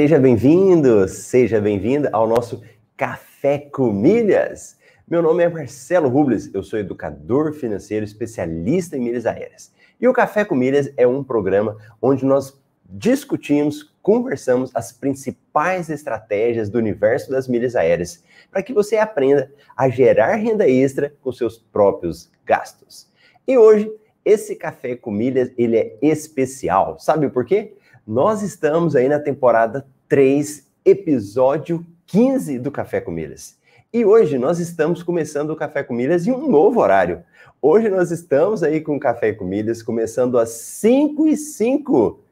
Seja bem-vindo, seja bem-vinda ao nosso Café com Milhas. Meu nome é Marcelo Rubles, eu sou educador financeiro especialista em milhas aéreas. E o Café com Milhas é um programa onde nós discutimos, conversamos as principais estratégias do universo das milhas aéreas, para que você aprenda a gerar renda extra com seus próprios gastos. E hoje, esse Café com Milhas, ele é especial. Sabe por quê? Nós estamos aí na temporada 3, episódio 15 do Café com Milhas. E hoje nós estamos começando o Café com Milhas em um novo horário. Hoje nós estamos aí com o Café com Milhas começando às 5 e 5.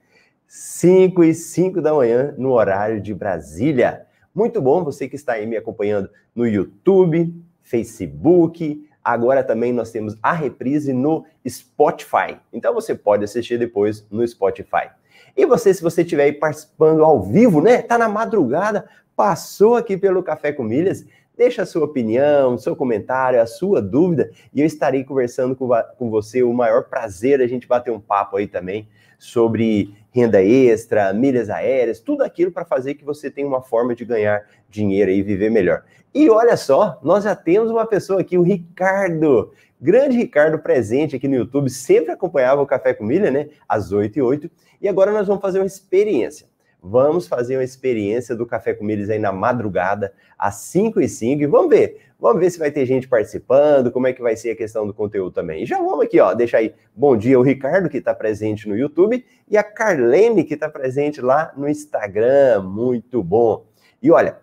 5 e 5 da manhã no horário de Brasília. Muito bom você que está aí me acompanhando no YouTube, Facebook, Agora também nós temos a reprise no Spotify. Então você pode assistir depois no Spotify. E você, se você estiver aí participando ao vivo, né? Tá na madrugada, passou aqui pelo Café com Milhas, deixa a sua opinião, seu comentário, a sua dúvida, e eu estarei conversando com, com você. O maior prazer a gente bater um papo aí também sobre renda extra, milhas aéreas, tudo aquilo para fazer que você tenha uma forma de ganhar dinheiro e viver melhor. E olha só, nós já temos uma pessoa aqui, o Ricardo. Grande Ricardo presente aqui no YouTube, sempre acompanhava o Café com Milha, né? Às 8 e 8 e agora nós vamos fazer uma experiência. Vamos fazer uma experiência do Café com Milhas aí na madrugada, às 5 e 5 e vamos ver. Vamos ver se vai ter gente participando, como é que vai ser a questão do conteúdo também. E já vamos aqui, ó, deixa aí. Bom dia o Ricardo, que está presente no YouTube, e a Carlene, que está presente lá no Instagram. Muito bom. E olha,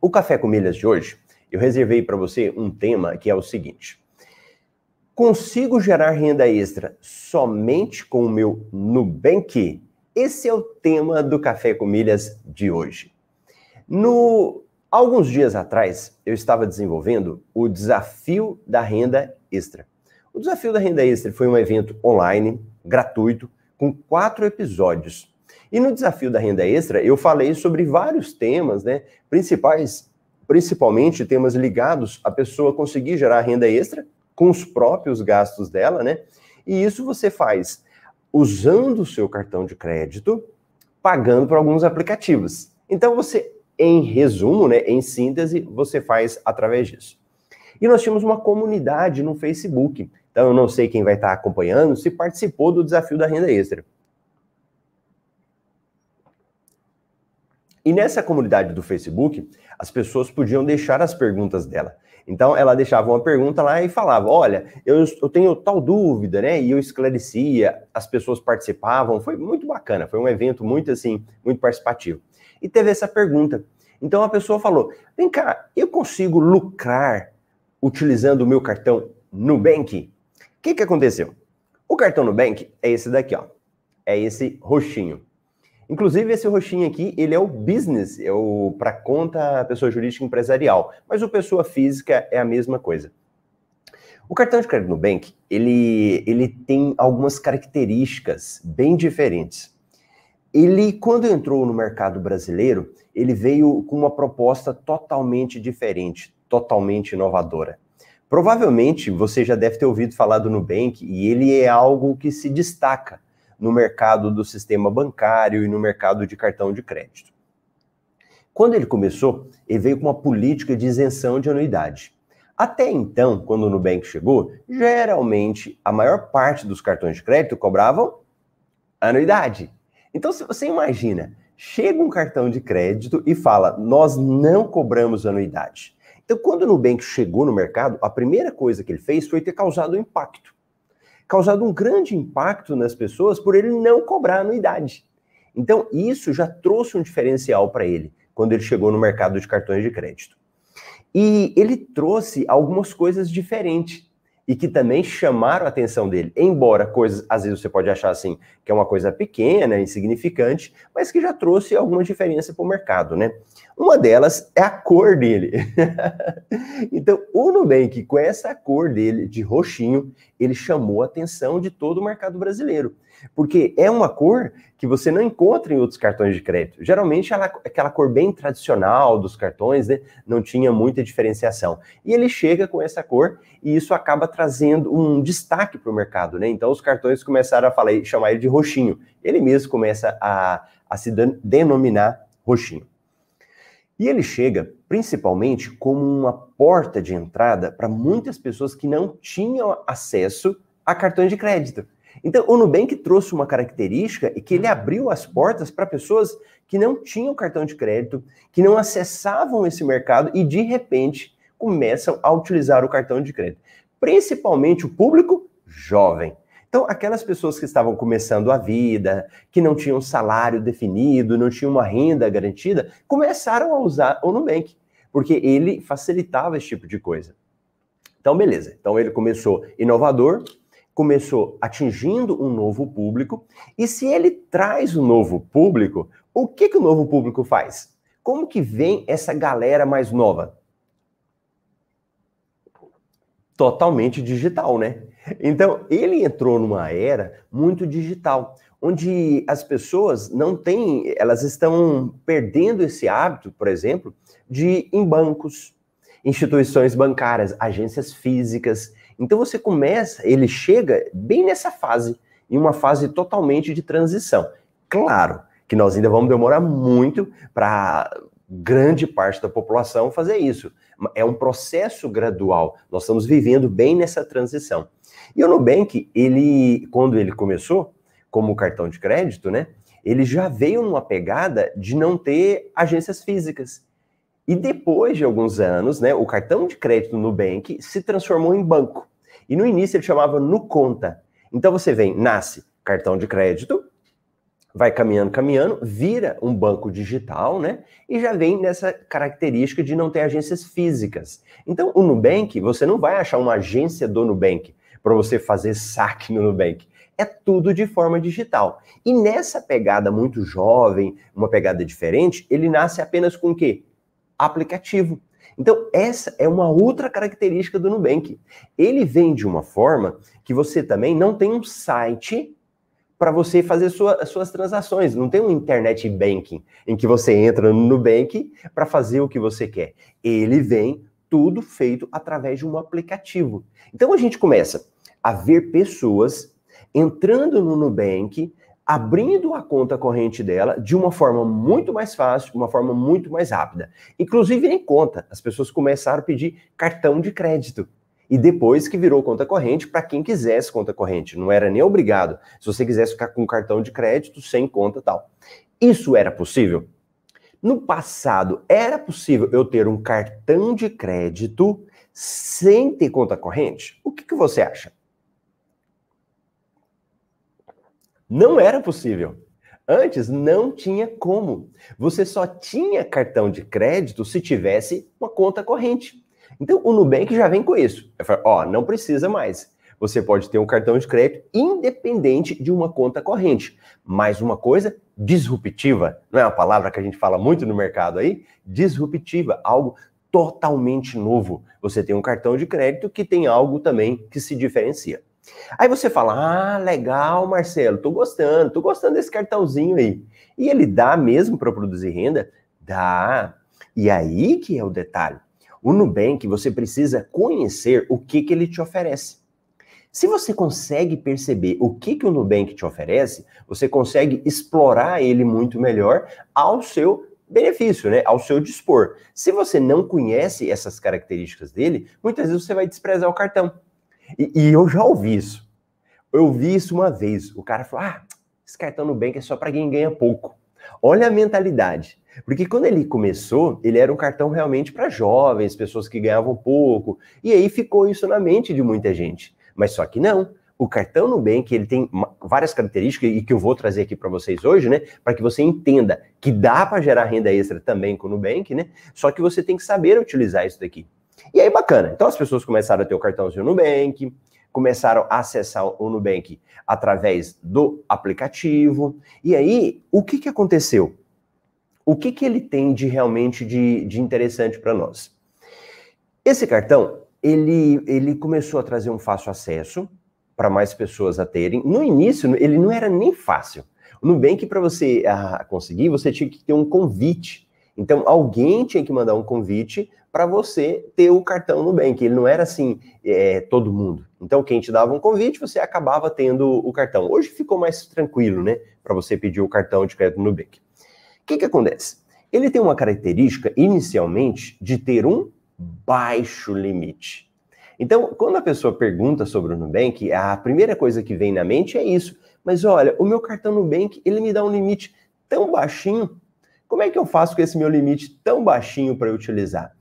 o Café com Milhas de hoje, eu reservei para você um tema que é o seguinte. Consigo gerar renda extra somente com o meu Nubank? Esse é o tema do Café com Milhas de hoje. No alguns dias atrás, eu estava desenvolvendo o desafio da renda extra. O desafio da renda extra foi um evento online, gratuito, com quatro episódios. E no desafio da renda extra, eu falei sobre vários temas, né? Principais, principalmente temas ligados à pessoa conseguir gerar renda extra com os próprios gastos dela, né? E isso você faz usando o seu cartão de crédito, pagando por alguns aplicativos. Então você, em resumo, né, em síntese, você faz através disso. E nós tínhamos uma comunidade no Facebook. Então eu não sei quem vai estar acompanhando se participou do desafio da renda extra. E nessa comunidade do Facebook, as pessoas podiam deixar as perguntas dela. Então ela deixava uma pergunta lá e falava: Olha, eu, eu tenho tal dúvida, né? E eu esclarecia, as pessoas participavam, foi muito bacana, foi um evento muito assim, muito participativo. E teve essa pergunta. Então a pessoa falou: Vem cá, eu consigo lucrar utilizando o meu cartão Nubank? O que, que aconteceu? O cartão Nubank é esse daqui, ó. É esse roxinho. Inclusive, esse roxinho aqui, ele é o business, é o para conta pessoa jurídica empresarial, mas o pessoa física é a mesma coisa. O cartão de crédito Nubank, ele, ele tem algumas características bem diferentes. Ele, quando entrou no mercado brasileiro, ele veio com uma proposta totalmente diferente, totalmente inovadora. Provavelmente você já deve ter ouvido falar do Nubank e ele é algo que se destaca no mercado do sistema bancário e no mercado de cartão de crédito. Quando ele começou, ele veio com uma política de isenção de anuidade. Até então, quando o Nubank chegou, geralmente a maior parte dos cartões de crédito cobravam anuidade. Então, se você imagina, chega um cartão de crédito e fala: Nós não cobramos anuidade. Então, quando o Nubank chegou no mercado, a primeira coisa que ele fez foi ter causado um impacto causado um grande impacto nas pessoas por ele não cobrar anuidade. Então, isso já trouxe um diferencial para ele quando ele chegou no mercado de cartões de crédito. E ele trouxe algumas coisas diferentes e que também chamaram a atenção dele. Embora coisas, às vezes você pode achar assim, que é uma coisa pequena, insignificante, mas que já trouxe alguma diferença para o mercado, né? Uma delas é a cor dele. então, o Nubank, com essa cor dele, de roxinho, ele chamou a atenção de todo o mercado brasileiro. Porque é uma cor que você não encontra em outros cartões de crédito. Geralmente, ela, aquela cor bem tradicional dos cartões, né, não tinha muita diferenciação. E ele chega com essa cor e isso acaba trazendo um destaque para o mercado. Né? Então, os cartões começaram a falar, chamar ele de roxinho. Ele mesmo começa a, a se denominar roxinho. E ele chega principalmente como uma porta de entrada para muitas pessoas que não tinham acesso a cartões de crédito. Então, o Nubank trouxe uma característica e que ele abriu as portas para pessoas que não tinham cartão de crédito, que não acessavam esse mercado e de repente começam a utilizar o cartão de crédito. Principalmente o público jovem. Então, aquelas pessoas que estavam começando a vida, que não tinham salário definido, não tinham uma renda garantida, começaram a usar o Nubank, porque ele facilitava esse tipo de coisa. Então, beleza. Então, ele começou inovador, começou atingindo um novo público, e se ele traz um novo público, o que, que o novo público faz? Como que vem essa galera mais nova? Totalmente digital, né? Então, ele entrou numa era muito digital, onde as pessoas não têm, elas estão perdendo esse hábito, por exemplo, de ir em bancos, instituições bancárias, agências físicas. Então você começa, ele chega bem nessa fase, em uma fase totalmente de transição. Claro que nós ainda vamos demorar muito para grande parte da população fazer isso. É um processo gradual. Nós estamos vivendo bem nessa transição. E o Nubank, ele, quando ele começou, como cartão de crédito, né? Ele já veio numa pegada de não ter agências físicas. E depois de alguns anos, né, o cartão de crédito Nubank se transformou em banco. E no início ele chamava Nuconta. Então você vem, nasce cartão de crédito, vai caminhando, caminhando, vira um banco digital, né? E já vem nessa característica de não ter agências físicas. Então, o Nubank, você não vai achar uma agência do Nubank para você fazer saque no Nubank. É tudo de forma digital. E nessa pegada muito jovem, uma pegada diferente, ele nasce apenas com o quê? Aplicativo. Então, essa é uma outra característica do Nubank. Ele vem de uma forma que você também não tem um site para você fazer sua, suas transações. Não tem um internet banking em que você entra no Nubank para fazer o que você quer. Ele vem tudo feito através de um aplicativo. Então a gente começa a ver pessoas entrando no Nubank, abrindo a conta corrente dela de uma forma muito mais fácil, uma forma muito mais rápida. Inclusive em conta, as pessoas começaram a pedir cartão de crédito. E depois que virou conta corrente para quem quisesse conta corrente, não era nem obrigado. Se você quisesse ficar com cartão de crédito sem conta tal. Isso era possível? No passado, era possível eu ter um cartão de crédito sem ter conta corrente? O que, que você acha? Não era possível. Antes não tinha como. Você só tinha cartão de crédito se tivesse uma conta corrente. Então o Nubank já vem com isso. Falo, ó, não precisa mais. Você pode ter um cartão de crédito independente de uma conta corrente. Mais uma coisa disruptiva, não é uma palavra que a gente fala muito no mercado aí? Disruptiva, algo totalmente novo. Você tem um cartão de crédito que tem algo também que se diferencia. Aí você fala: ah, legal, Marcelo, tô gostando, tô gostando desse cartãozinho aí. E ele dá mesmo para produzir renda? Dá. E aí que é o detalhe. O Nubank, você precisa conhecer o que, que ele te oferece. Se você consegue perceber o que, que o Nubank te oferece, você consegue explorar ele muito melhor ao seu benefício, né? Ao seu dispor. Se você não conhece essas características dele, muitas vezes você vai desprezar o cartão. E, e, eu já ouvi isso. Eu ouvi isso uma vez. O cara falou: ah, esse cartão Nubank é só para quem ganha pouco. Olha a mentalidade. Porque quando ele começou, ele era um cartão realmente para jovens, pessoas que ganhavam pouco. E aí ficou isso na mente de muita gente. Mas só que não. O cartão Nubank, ele tem várias características e que eu vou trazer aqui para vocês hoje, né? Para que você entenda que dá para gerar renda extra também com o Nubank, né? Só que você tem que saber utilizar isso daqui. E aí, bacana. Então, as pessoas começaram a ter o cartãozinho Nubank, começaram a acessar o Nubank através do aplicativo. E aí, o que, que aconteceu? O que, que ele tem de realmente de, de interessante para nós? Esse cartão, ele, ele começou a trazer um fácil acesso para mais pessoas a terem. No início, ele não era nem fácil. O Nubank, para você ah, conseguir, você tinha que ter um convite. Então, alguém tinha que mandar um convite para você ter o cartão Nubank. Ele não era assim, é, todo mundo. Então, quem te dava um convite, você acabava tendo o cartão. Hoje ficou mais tranquilo, né? Para você pedir o cartão de crédito Nubank. O que, que acontece? Ele tem uma característica, inicialmente, de ter um baixo limite. Então, quando a pessoa pergunta sobre o Nubank, a primeira coisa que vem na mente é isso. Mas olha, o meu cartão Nubank, ele me dá um limite tão baixinho. Como é que eu faço com esse meu limite tão baixinho para utilizar?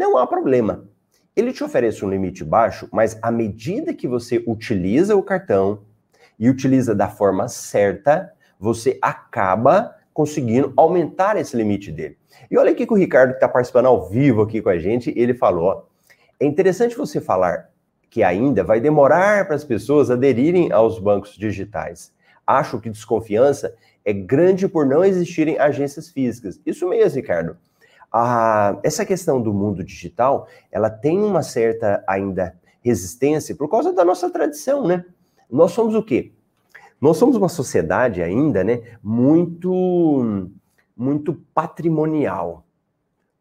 Não há problema. Ele te oferece um limite baixo, mas à medida que você utiliza o cartão e utiliza da forma certa, você acaba conseguindo aumentar esse limite dele. E olha aqui que o Ricardo, que está participando ao vivo aqui com a gente, ele falou: ó, é interessante você falar que ainda vai demorar para as pessoas aderirem aos bancos digitais. Acho que desconfiança é grande por não existirem agências físicas. Isso mesmo, Ricardo. Ah, essa questão do mundo digital, ela tem uma certa ainda resistência por causa da nossa tradição, né? Nós somos o quê? Nós somos uma sociedade ainda, né, muito muito patrimonial.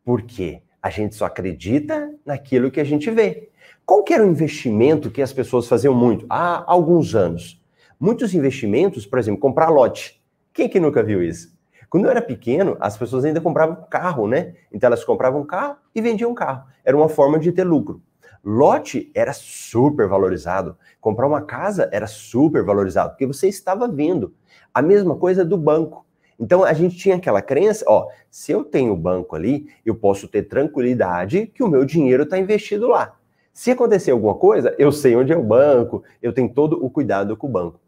Por quê? A gente só acredita naquilo que a gente vê. Qual que era o investimento que as pessoas faziam muito há alguns anos? Muitos investimentos, por exemplo, comprar lote. Quem que nunca viu isso? Quando eu era pequeno, as pessoas ainda compravam carro, né? Então elas compravam carro e vendiam carro. Era uma forma de ter lucro. Lote era super valorizado. Comprar uma casa era super valorizado, porque você estava vendo. A mesma coisa do banco. Então a gente tinha aquela crença, ó, se eu tenho o banco ali, eu posso ter tranquilidade que o meu dinheiro está investido lá. Se acontecer alguma coisa, eu sei onde é o banco, eu tenho todo o cuidado com o banco.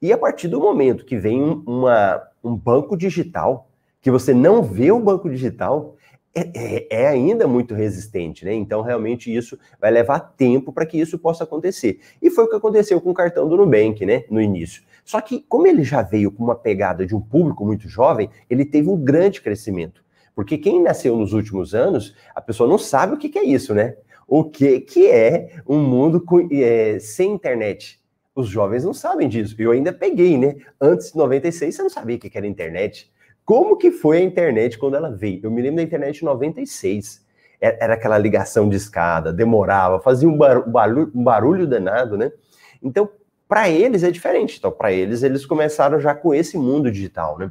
E a partir do momento que vem uma, um banco digital, que você não vê o banco digital, é, é, é, ainda muito resistente, né? Então, realmente, isso vai levar tempo para que isso possa acontecer. E foi o que aconteceu com o cartão do Nubank, né? No início. Só que, como ele já veio com uma pegada de um público muito jovem, ele teve um grande crescimento. Porque quem nasceu nos últimos anos, a pessoa não sabe o que, que é isso, né? O que, que é um mundo com, é, sem internet. Os jovens não sabem disso. Eu ainda peguei, né? Antes de 96, você não sabia o que era internet. Como que foi a internet quando ela veio? Eu me lembro da internet em 96. Era aquela ligação de escada, demorava, fazia um barulho, um barulho danado, né? Então, para eles é diferente. Então, para eles, eles começaram já com esse mundo digital, né?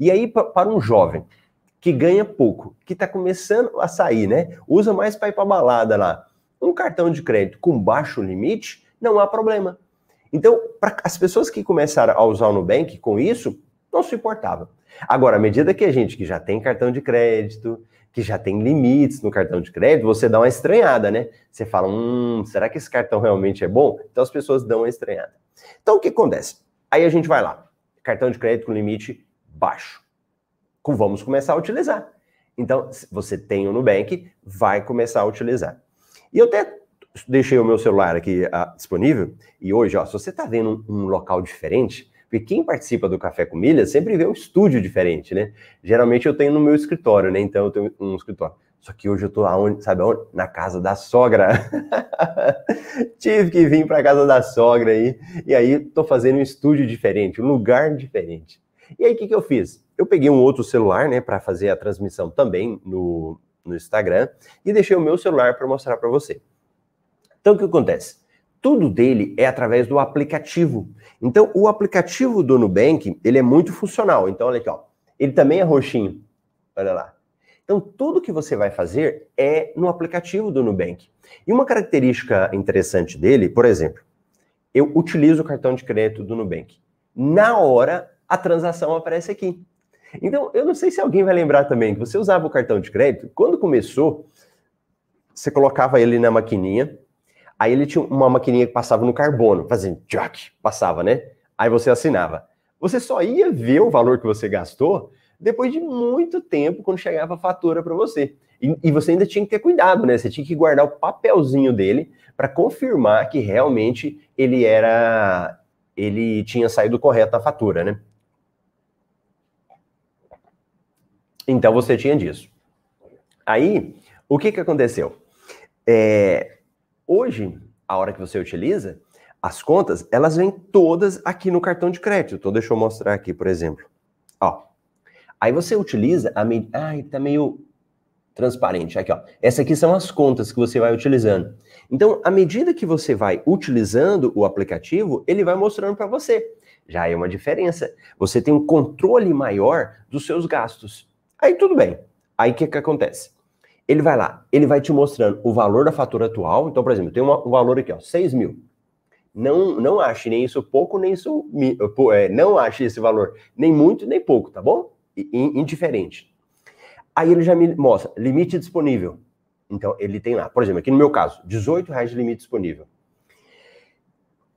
E aí, para um jovem que ganha pouco, que está começando a sair, né? Usa mais para ir para balada lá. Um cartão de crédito com baixo limite, não há problema. Então, para as pessoas que começaram a usar o Nubank com isso, não se importava. Agora, à medida que a gente que já tem cartão de crédito, que já tem limites no cartão de crédito, você dá uma estranhada, né? Você fala, hum, será que esse cartão realmente é bom? Então as pessoas dão uma estranhada. Então o que acontece? Aí a gente vai lá, cartão de crédito com limite baixo. Vamos começar a utilizar. Então, você tem o Nubank, vai começar a utilizar. E eu até deixei o meu celular aqui uh, disponível, e hoje, ó, se você está vendo um, um local diferente, porque quem participa do Café com Milhas sempre vê um estúdio diferente, né? Geralmente eu tenho no meu escritório, né? Então eu tenho um escritório. Só que hoje eu tô aonde, sabe aonde? Na casa da sogra. Tive que vir para casa da sogra aí. E aí tô fazendo um estúdio diferente, um lugar diferente. E aí o que, que eu fiz? Eu peguei um outro celular, né, para fazer a transmissão também no, no Instagram e deixei o meu celular para mostrar para você. Então o que acontece? tudo dele é através do aplicativo. Então, o aplicativo do Nubank, ele é muito funcional. Então, olha aqui, ó. Ele também é roxinho. Olha lá. Então, tudo que você vai fazer é no aplicativo do Nubank. E uma característica interessante dele, por exemplo, eu utilizo o cartão de crédito do Nubank. Na hora, a transação aparece aqui. Então, eu não sei se alguém vai lembrar também que você usava o cartão de crédito, quando começou, você colocava ele na maquininha, Aí ele tinha uma maquininha que passava no carbono, fazendo jack, passava, né? Aí você assinava. Você só ia ver o valor que você gastou depois de muito tempo, quando chegava a fatura para você. E, e, você ainda tinha que ter cuidado, né? Você tinha que guardar o papelzinho dele para confirmar que realmente ele era. Ele tinha saído correto a fatura, né? Então você tinha disso. Aí, o que que aconteceu? É, Hoje, a hora que você utiliza, as contas, elas vêm todas aqui no cartão de crédito. Então, deixa eu mostrar aqui, por exemplo. Ó, aí você utiliza a... Ai, tá meio... transparente. Aqui, ó. Essa aqui são as contas que você vai utilizando. Então, à medida que você vai utilizando o aplicativo, ele vai mostrando para você. Já é uma diferença. Você tem um controle maior dos seus gastos. Aí tudo bem. Aí o que, que acontece? Ele vai lá, ele vai te mostrando o valor da fatura atual. Então, por exemplo, tem um valor aqui, ó, 6 mil. Não, não ache nem isso pouco, nem isso. É, não ache esse valor nem muito, nem pouco, tá bom? Indiferente. Aí ele já me mostra limite disponível. Então ele tem lá, por exemplo, aqui no meu caso, 18 reais de limite disponível. O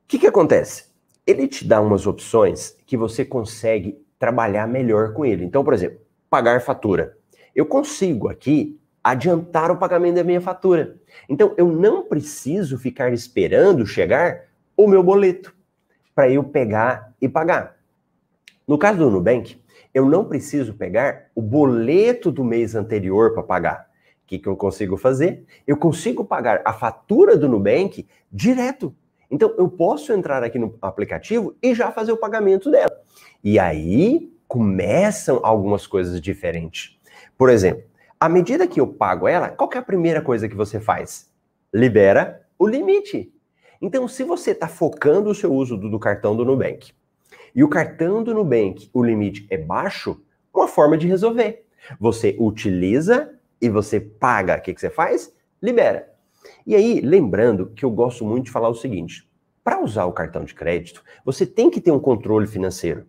que, que acontece? Ele te dá umas opções que você consegue trabalhar melhor com ele. Então, por exemplo, pagar fatura. Eu consigo aqui adiantar o pagamento da minha fatura. Então, eu não preciso ficar esperando chegar o meu boleto para eu pegar e pagar. No caso do Nubank, eu não preciso pegar o boleto do mês anterior para pagar. O que, que eu consigo fazer? Eu consigo pagar a fatura do Nubank direto. Então, eu posso entrar aqui no aplicativo e já fazer o pagamento dela. E aí começam algumas coisas diferentes. Por exemplo, à medida que eu pago ela, qual é a primeira coisa que você faz? Libera o limite. Então, se você está focando o seu uso do, do cartão do Nubank e o cartão do Nubank, o limite é baixo, uma forma de resolver. Você utiliza e você paga. O que, que você faz? Libera. E aí, lembrando que eu gosto muito de falar o seguinte: para usar o cartão de crédito, você tem que ter um controle financeiro.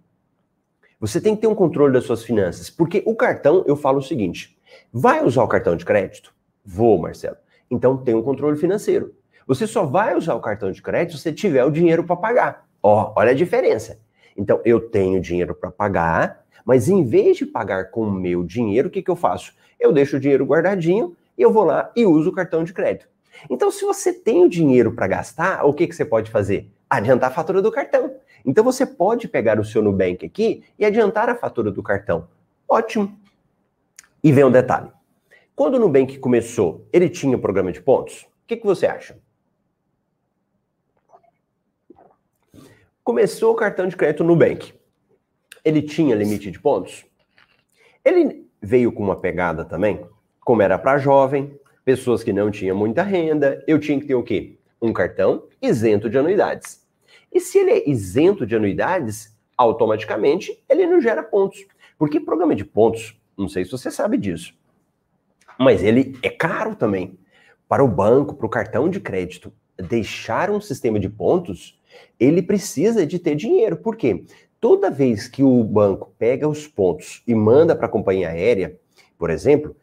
Você tem que ter um controle das suas finanças, porque o cartão, eu falo o seguinte: vai usar o cartão de crédito? Vou, Marcelo. Então tem um controle financeiro. Você só vai usar o cartão de crédito se tiver o dinheiro para pagar. Ó, olha a diferença. Então, eu tenho dinheiro para pagar, mas em vez de pagar com o meu dinheiro, o que, que eu faço? Eu deixo o dinheiro guardadinho e eu vou lá e uso o cartão de crédito. Então, se você tem o dinheiro para gastar, o que, que você pode fazer? Adiantar a fatura do cartão. Então, você pode pegar o seu Nubank aqui e adiantar a fatura do cartão. Ótimo. E vem um detalhe. Quando o Nubank começou, ele tinha um programa de pontos? O que, que você acha? Começou o cartão de crédito Nubank. Ele tinha limite de pontos? Ele veio com uma pegada também, como era para jovem, pessoas que não tinham muita renda, eu tinha que ter o quê? Um cartão isento de anuidades. E se ele é isento de anuidades, automaticamente ele não gera pontos. Porque programa de pontos, não sei se você sabe disso, mas ele é caro também. Para o banco, para o cartão de crédito, deixar um sistema de pontos ele precisa de ter dinheiro. Por quê? Toda vez que o banco pega os pontos e manda para a companhia aérea, por exemplo,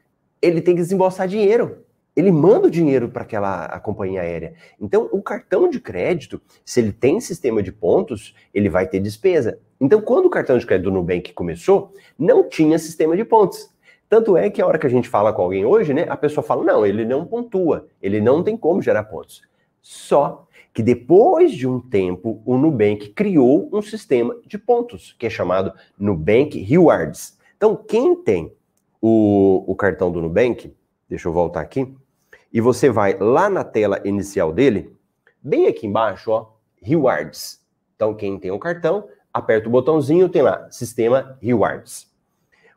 ele tem que desembolsar dinheiro. Ele manda o dinheiro para aquela companhia aérea. Então, o cartão de crédito, se ele tem sistema de pontos, ele vai ter despesa. Então, quando o cartão de crédito do Nubank começou, não tinha sistema de pontos. Tanto é que a hora que a gente fala com alguém hoje, né, a pessoa fala: não, ele não pontua, ele não tem como gerar pontos. Só que depois de um tempo, o Nubank criou um sistema de pontos, que é chamado Nubank Rewards. Então, quem tem o, o cartão do Nubank, deixa eu voltar aqui, e você vai lá na tela inicial dele, bem aqui embaixo, ó, Rewards. Então, quem tem o cartão, aperta o botãozinho, tem lá, Sistema Rewards.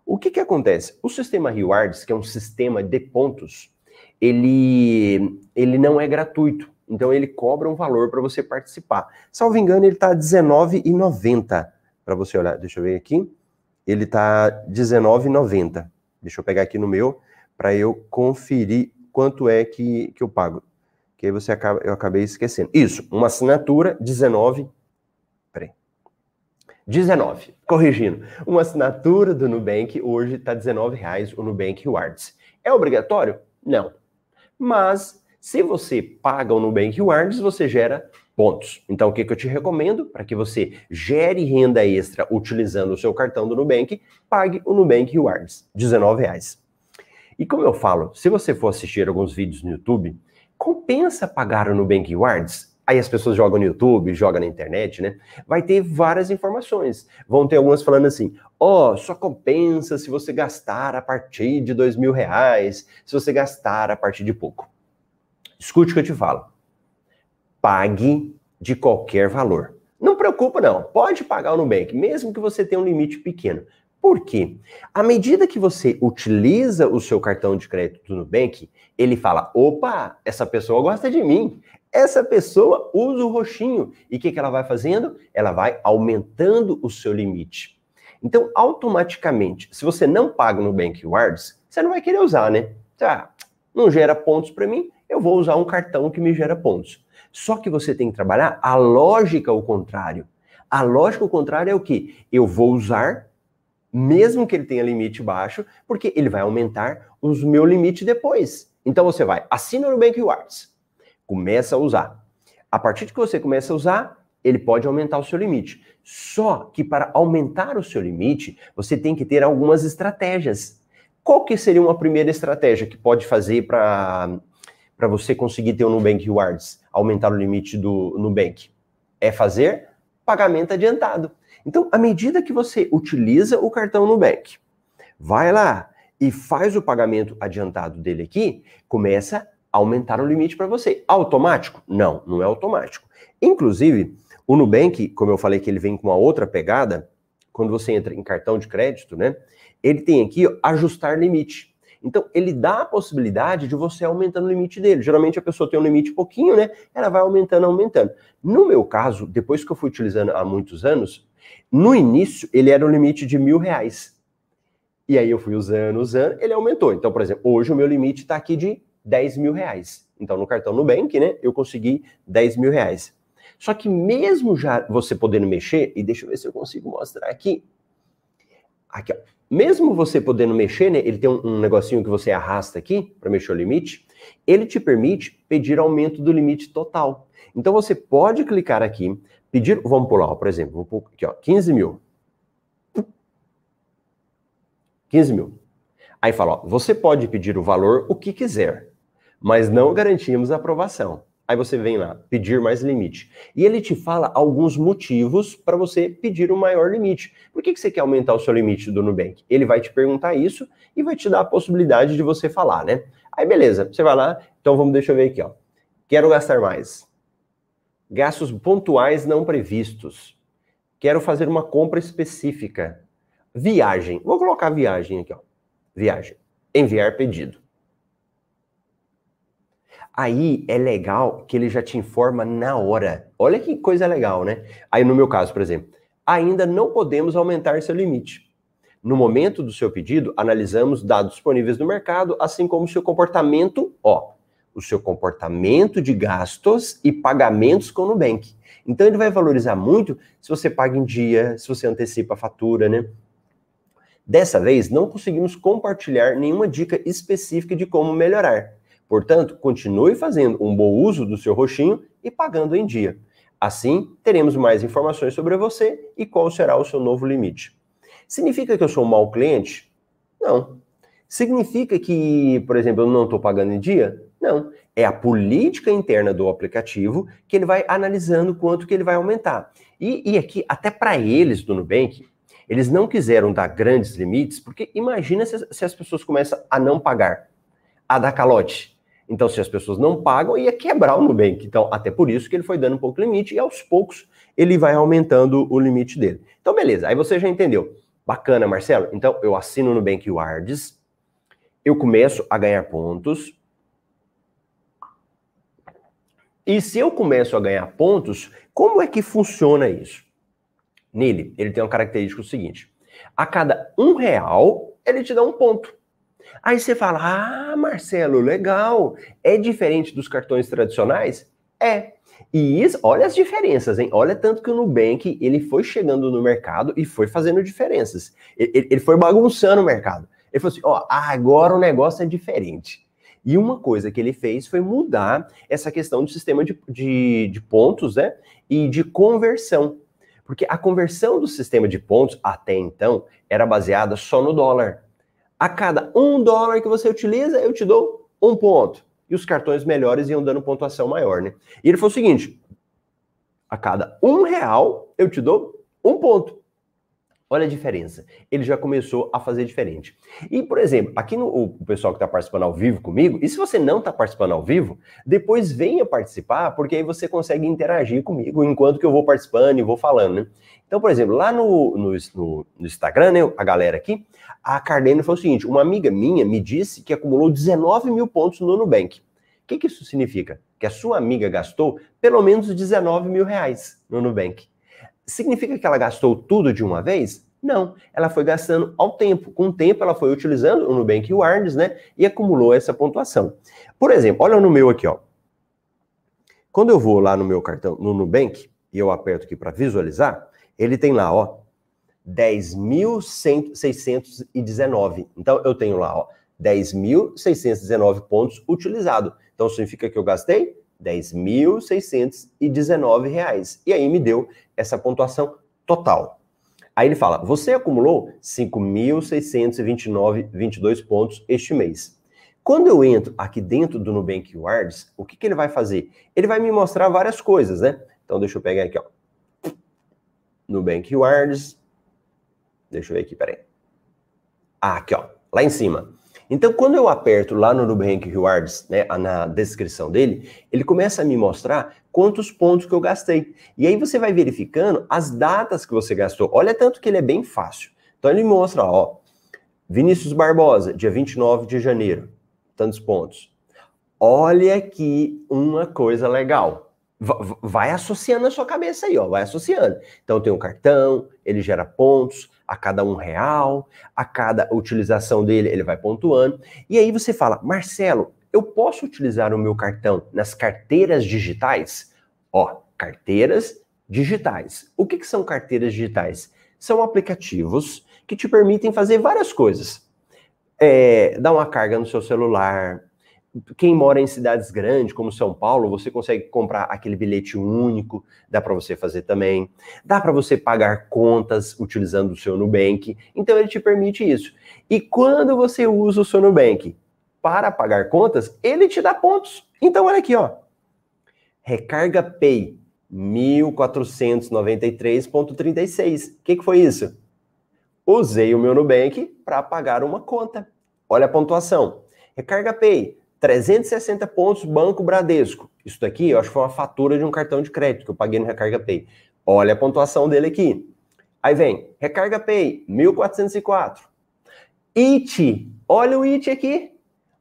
O que, que acontece? O sistema Rewards, que é um sistema de pontos, ele, ele não é gratuito. Então ele cobra um valor para você participar. Salvo engano, ele está R$19,90 para você olhar. Deixa eu ver aqui. Ele está R$19,90. Deixa eu pegar aqui no meu para eu conferir quanto é que, que eu pago. Que aí você acaba, eu acabei esquecendo. Isso, uma assinatura 19. Peraí. 19, corrigindo. Uma assinatura do Nubank hoje está R$19,00 o Nubank Rewards. É obrigatório? Não. Mas se você paga o Nubank Rewards, você gera pontos. Então, o que, que eu te recomendo? Para que você gere renda extra utilizando o seu cartão do Nubank, pague o Nubank Rewards, R$19,00. E como eu falo, se você for assistir alguns vídeos no YouTube, compensa pagar o Nubank Rewards? Aí as pessoas jogam no YouTube, jogam na internet, né? Vai ter várias informações. Vão ter algumas falando assim: ó, oh, só compensa se você gastar a partir de dois mil reais, se você gastar a partir de pouco. Escute o que eu te falo. Pague de qualquer valor. Não preocupa, não. Pode pagar o Nubank, mesmo que você tenha um limite pequeno. Por quê? À medida que você utiliza o seu cartão de crédito do Nubank, ele fala: opa, essa pessoa gosta de mim. Essa pessoa usa o roxinho. E o que, que ela vai fazendo? Ela vai aumentando o seu limite. Então, automaticamente, se você não paga no Bank Rewards, você não vai querer usar, né? Tá, não gera pontos para mim, eu vou usar um cartão que me gera pontos. Só que você tem que trabalhar a lógica ao contrário. A lógica ao contrário é o que? Eu vou usar mesmo que ele tenha limite baixo, porque ele vai aumentar o meu limite depois. Então você vai, assina o Nubank Rewards, começa a usar. A partir de que você começa a usar, ele pode aumentar o seu limite. Só que para aumentar o seu limite, você tem que ter algumas estratégias. Qual que seria uma primeira estratégia que pode fazer para para você conseguir ter o Nubank Rewards, aumentar o limite do Nubank? É fazer pagamento adiantado. Então, à medida que você utiliza o cartão Nubank, vai lá e faz o pagamento adiantado dele aqui, começa a aumentar o limite para você. Automático? Não, não é automático. Inclusive, o Nubank, como eu falei que ele vem com uma outra pegada, quando você entra em cartão de crédito, né? Ele tem aqui ó, ajustar limite. Então, ele dá a possibilidade de você aumentando o limite dele. Geralmente a pessoa tem um limite pouquinho, né? Ela vai aumentando, aumentando. No meu caso, depois que eu fui utilizando há muitos anos, no início, ele era um limite de mil reais. E aí eu fui usando, usando, ele aumentou. Então, por exemplo, hoje o meu limite está aqui de 10 mil reais. Então, no cartão Nubank, né, eu consegui 10 mil reais. Só que mesmo já você podendo mexer, e deixa eu ver se eu consigo mostrar aqui. Aqui, ó. Mesmo você podendo mexer, né, ele tem um, um negocinho que você arrasta aqui para mexer o limite, ele te permite pedir aumento do limite total. Então você pode clicar aqui, Pedir, vamos pular, por exemplo, vou pôr aqui, ó, 15 mil. 15 mil. Aí fala, ó, você pode pedir o valor o que quiser, mas não garantimos a aprovação. Aí você vem lá, pedir mais limite. E ele te fala alguns motivos para você pedir um maior limite. Por que, que você quer aumentar o seu limite do Nubank? Ele vai te perguntar isso e vai te dar a possibilidade de você falar, né? Aí beleza, você vai lá, então vamos, deixa eu ver aqui, ó. Quero gastar mais. Gastos pontuais não previstos. Quero fazer uma compra específica. Viagem. Vou colocar viagem aqui, ó. Viagem. Enviar pedido. Aí é legal que ele já te informa na hora. Olha que coisa legal, né? Aí no meu caso, por exemplo, ainda não podemos aumentar seu limite. No momento do seu pedido, analisamos dados disponíveis no mercado, assim como seu comportamento, ó, o seu comportamento de gastos e pagamentos com o Nubank. Então ele vai valorizar muito se você paga em dia, se você antecipa a fatura, né? Dessa vez, não conseguimos compartilhar nenhuma dica específica de como melhorar. Portanto, continue fazendo um bom uso do seu roxinho e pagando em dia. Assim, teremos mais informações sobre você e qual será o seu novo limite. Significa que eu sou um mau cliente? Não. Significa que, por exemplo, eu não estou pagando em dia? Não, é a política interna do aplicativo que ele vai analisando quanto que ele vai aumentar. E, e aqui, até para eles do Nubank, eles não quiseram dar grandes limites, porque imagina se, se, as pessoas começam a não pagar, a dar calote. Então, se as pessoas não pagam, ia quebrar o Nubank. Então, até por isso que ele foi dando um pouco limite e aos poucos ele vai aumentando o limite dele. Então, beleza, aí você já entendeu. Bacana, Marcelo. Então, eu assino no Nubank Wards, eu começo a ganhar pontos, e se eu começo a ganhar pontos, como é que funciona isso? Nele, ele tem uma característica seguinte: a cada um real, ele te dá um ponto. Aí você fala: Ah, Marcelo, legal. É diferente dos cartões tradicionais? É. E isso, olha as diferenças, hein? Olha tanto que o Nubank ele foi chegando no mercado e foi fazendo diferenças. Ele, ele foi bagunçando o mercado. Ele falou assim: ó, agora o negócio é diferente. E uma coisa que ele fez foi mudar essa questão do sistema de, de, de pontos né, e de conversão. Porque a conversão do sistema de pontos, até então, era baseada só no dólar. A cada um dólar que você utiliza, eu te dou um ponto. E os cartões melhores iam dando pontuação maior, né? E ele falou o seguinte: a cada um real, eu te dou um ponto. Olha a diferença. Ele já começou a fazer diferente. E, por exemplo, aqui no o pessoal que está participando ao vivo comigo, e se você não está participando ao vivo, depois venha participar, porque aí você consegue interagir comigo enquanto que eu vou participando e vou falando, né? Então, por exemplo, lá no, no, no, no Instagram, né, a galera aqui, a Cardene falou o seguinte: uma amiga minha me disse que acumulou 19 mil pontos no Nubank. O que, que isso significa? Que a sua amiga gastou pelo menos 19 mil reais no Nubank. Significa que ela gastou tudo de uma vez? Não, ela foi gastando ao tempo. Com o tempo, ela foi utilizando o Nubank Rewards, né? E acumulou essa pontuação. Por exemplo, olha no meu aqui, ó. Quando eu vou lá no meu cartão, no Nubank, e eu aperto aqui para visualizar, ele tem lá, ó, 10.619. Então, eu tenho lá, ó, 10.619 pontos utilizados. Então, significa que eu gastei 10.619 reais. E aí me deu essa pontuação total. Aí ele fala: você acumulou 5.629,22 pontos este mês. Quando eu entro aqui dentro do Nubank Rewards, o que, que ele vai fazer? Ele vai me mostrar várias coisas, né? Então deixa eu pegar aqui, ó. Nubank Rewards. Deixa eu ver aqui, peraí. Ah, aqui, ó. Lá em cima. Então, quando eu aperto lá no Nubank Rewards, né, na descrição dele, ele começa a me mostrar quantos pontos que eu gastei. E aí você vai verificando as datas que você gastou. Olha tanto que ele é bem fácil. Então ele mostra, ó, Vinícius Barbosa, dia 29 de janeiro, tantos pontos. Olha aqui uma coisa legal vai associando na sua cabeça aí, ó, vai associando. Então tem um cartão, ele gera pontos a cada um real, a cada utilização dele ele vai pontuando. E aí você fala, Marcelo, eu posso utilizar o meu cartão nas carteiras digitais? Ó, carteiras digitais. O que, que são carteiras digitais? São aplicativos que te permitem fazer várias coisas. É, dar uma carga no seu celular, quem mora em cidades grandes, como São Paulo, você consegue comprar aquele bilhete único, dá para você fazer também. Dá para você pagar contas utilizando o seu Nubank. Então ele te permite isso. E quando você usa o seu Nubank para pagar contas, ele te dá pontos. Então olha aqui, ó. Recarga Pay 1493.36. O que, que foi isso? Usei o meu Nubank para pagar uma conta. Olha a pontuação. Recarga Pay 360 pontos Banco Bradesco. Isso daqui, eu acho que foi uma fatura de um cartão de crédito que eu paguei no Recarga Pay. Olha a pontuação dele aqui. Aí vem, Recarga Pay, 1404. IT, olha o IT aqui.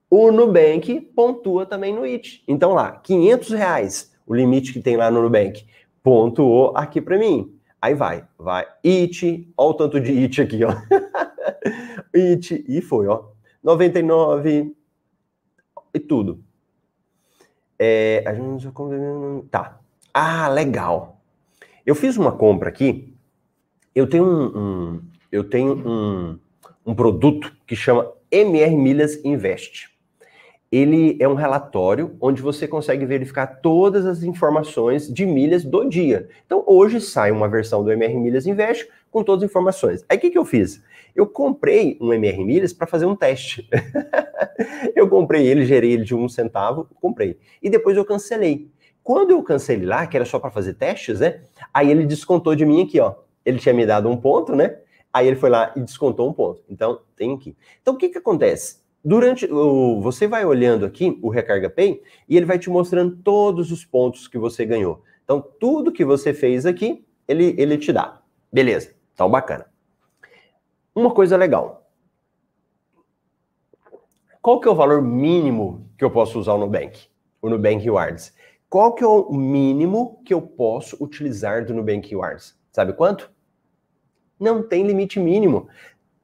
O Nubank pontua também no IT. Então lá, 500 reais, o limite que tem lá no Nubank, pontuou aqui para mim. Aí vai, vai, IT, olha o tanto de IT aqui, ó. IT, e foi, ó. 99, e tudo. É, a gente tá. Ah, legal. Eu fiz uma compra aqui. Eu tenho um, um eu tenho um, um produto que chama MR Milhas Invest. Ele é um relatório onde você consegue verificar todas as informações de milhas do dia. Então, hoje sai uma versão do MR Milhas Invest com todas as informações. Aí, o que, que eu fiz? Eu comprei um MR Milhas para fazer um teste. eu comprei ele, gerei ele de um centavo, comprei. E depois eu cancelei. Quando eu cancelei lá, que era só para fazer testes, né? Aí ele descontou de mim aqui, ó. Ele tinha me dado um ponto, né? Aí ele foi lá e descontou um ponto. Então, tem aqui. Então, o que que acontece? Durante o, você vai olhando aqui o Recarga Pay e ele vai te mostrando todos os pontos que você ganhou. Então, tudo que você fez aqui, ele, ele te dá. Beleza. Então, bacana. Uma coisa legal. Qual que é o valor mínimo que eu posso usar o Nubank? O Nubank Rewards. Qual que é o mínimo que eu posso utilizar do Nubank Rewards? Sabe quanto? Não tem limite mínimo.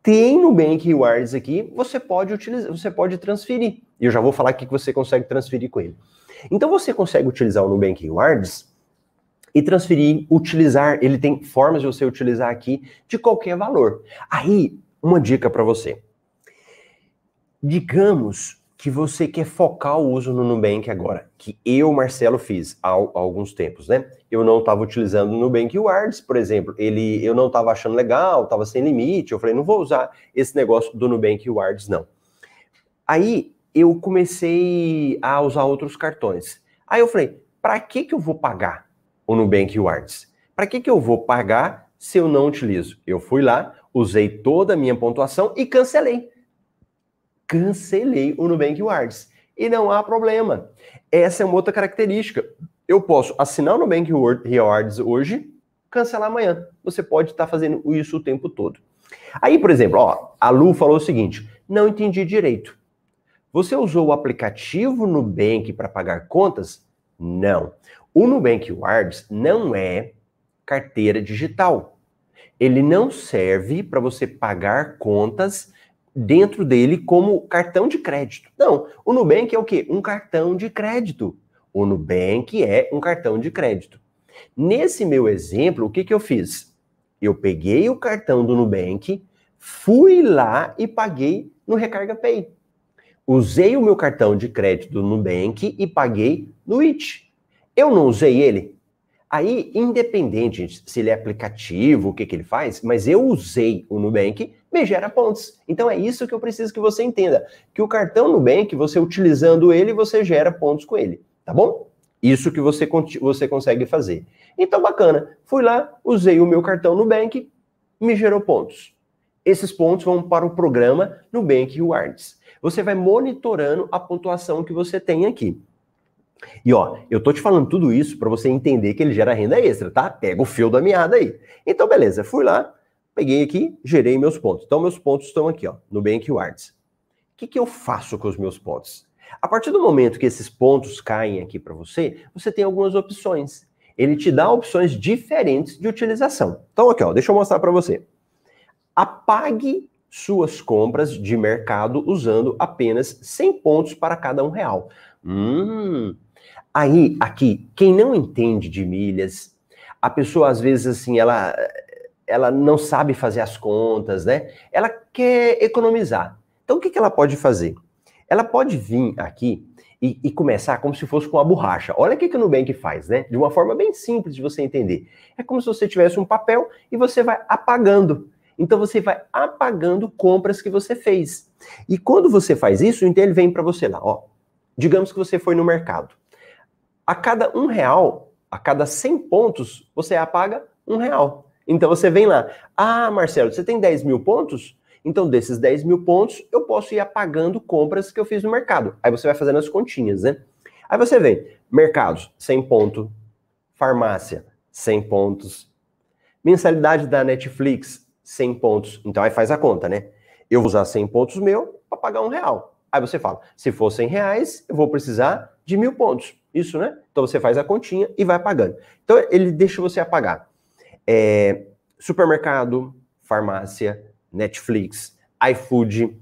Tem Nubank Rewards aqui, você pode utilizar, você pode transferir. E eu já vou falar o que você consegue transferir com ele. Então você consegue utilizar o Nubank Rewards e transferir, utilizar, ele tem formas de você utilizar aqui de qualquer valor. Aí, uma dica para você. Digamos que você quer focar o uso no Nubank agora, que eu, Marcelo, fiz há, há alguns tempos, né? Eu não estava utilizando o Nubank Rewards, por exemplo, ele, eu não estava achando legal, estava sem limite, eu falei, não vou usar esse negócio do Nubank Rewards, não. Aí, eu comecei a usar outros cartões. Aí eu falei, para que que eu vou pagar o Nubank Rewards. Para que, que eu vou pagar se eu não utilizo? Eu fui lá, usei toda a minha pontuação e cancelei. Cancelei o Nubank Rewards. E não há problema. Essa é uma outra característica. Eu posso assinar o Nubank Rewards hoje, cancelar amanhã. Você pode estar fazendo isso o tempo todo. Aí, por exemplo, ó, a Lu falou o seguinte: não entendi direito. Você usou o aplicativo Nubank para pagar contas? Não. O Nubank Rewards não é carteira digital. Ele não serve para você pagar contas dentro dele como cartão de crédito. Não, o Nubank é o quê? Um cartão de crédito. O Nubank é um cartão de crédito. Nesse meu exemplo, o que, que eu fiz? Eu peguei o cartão do Nubank, fui lá e paguei no Recarga Pay. Usei o meu cartão de crédito do Nubank e paguei no IT. Eu não usei ele? Aí, independente se ele é aplicativo, o que, que ele faz, mas eu usei o Nubank, me gera pontos. Então é isso que eu preciso que você entenda. Que o cartão Nubank, você utilizando ele, você gera pontos com ele. Tá bom? Isso que você, você consegue fazer. Então, bacana. Fui lá, usei o meu cartão Nubank, me gerou pontos. Esses pontos vão para o programa Nubank Rewards. Você vai monitorando a pontuação que você tem aqui. E ó, eu tô te falando tudo isso para você entender que ele gera renda extra, tá? Pega o fio da meada aí. Então, beleza, fui lá, peguei aqui, gerei meus pontos. Então, meus pontos estão aqui, ó, no Bank Rewards. O que, que eu faço com os meus pontos? A partir do momento que esses pontos caem aqui para você, você tem algumas opções. Ele te dá opções diferentes de utilização. Então, aqui, ó, deixa eu mostrar para você. Apague suas compras de mercado usando apenas 100 pontos para cada um real. Hum, Aí, aqui, quem não entende de milhas, a pessoa às vezes assim, ela ela não sabe fazer as contas, né? Ela quer economizar. Então, o que, que ela pode fazer? Ela pode vir aqui e, e, começar como se fosse com a borracha. Olha o que, que o Nubank faz, né? De uma forma bem simples de você entender. É como se você tivesse um papel e você vai apagando. Então você vai apagando compras que você fez. E quando você faz isso, então ele vem para você lá, ó. Digamos que você foi no mercado. A cada um real, a cada 100 pontos, você apaga um real. Então você vem lá, ah, Marcelo, você tem 10 mil pontos? Então, desses 10 mil pontos, eu posso ir apagando compras que eu fiz no mercado. Aí você vai fazendo as continhas, né? Aí você vem, mercados, 100 pontos, farmácia, 100 pontos, mensalidade da Netflix, 100 pontos. Então aí faz a conta, né? Eu vou usar 100 pontos meu para pagar um real. Aí você fala, se for 100 reais, eu vou precisar de mil pontos. Isso, né? Então você faz a continha e vai pagando. Então ele deixa você apagar. É, supermercado, farmácia, Netflix, iFood,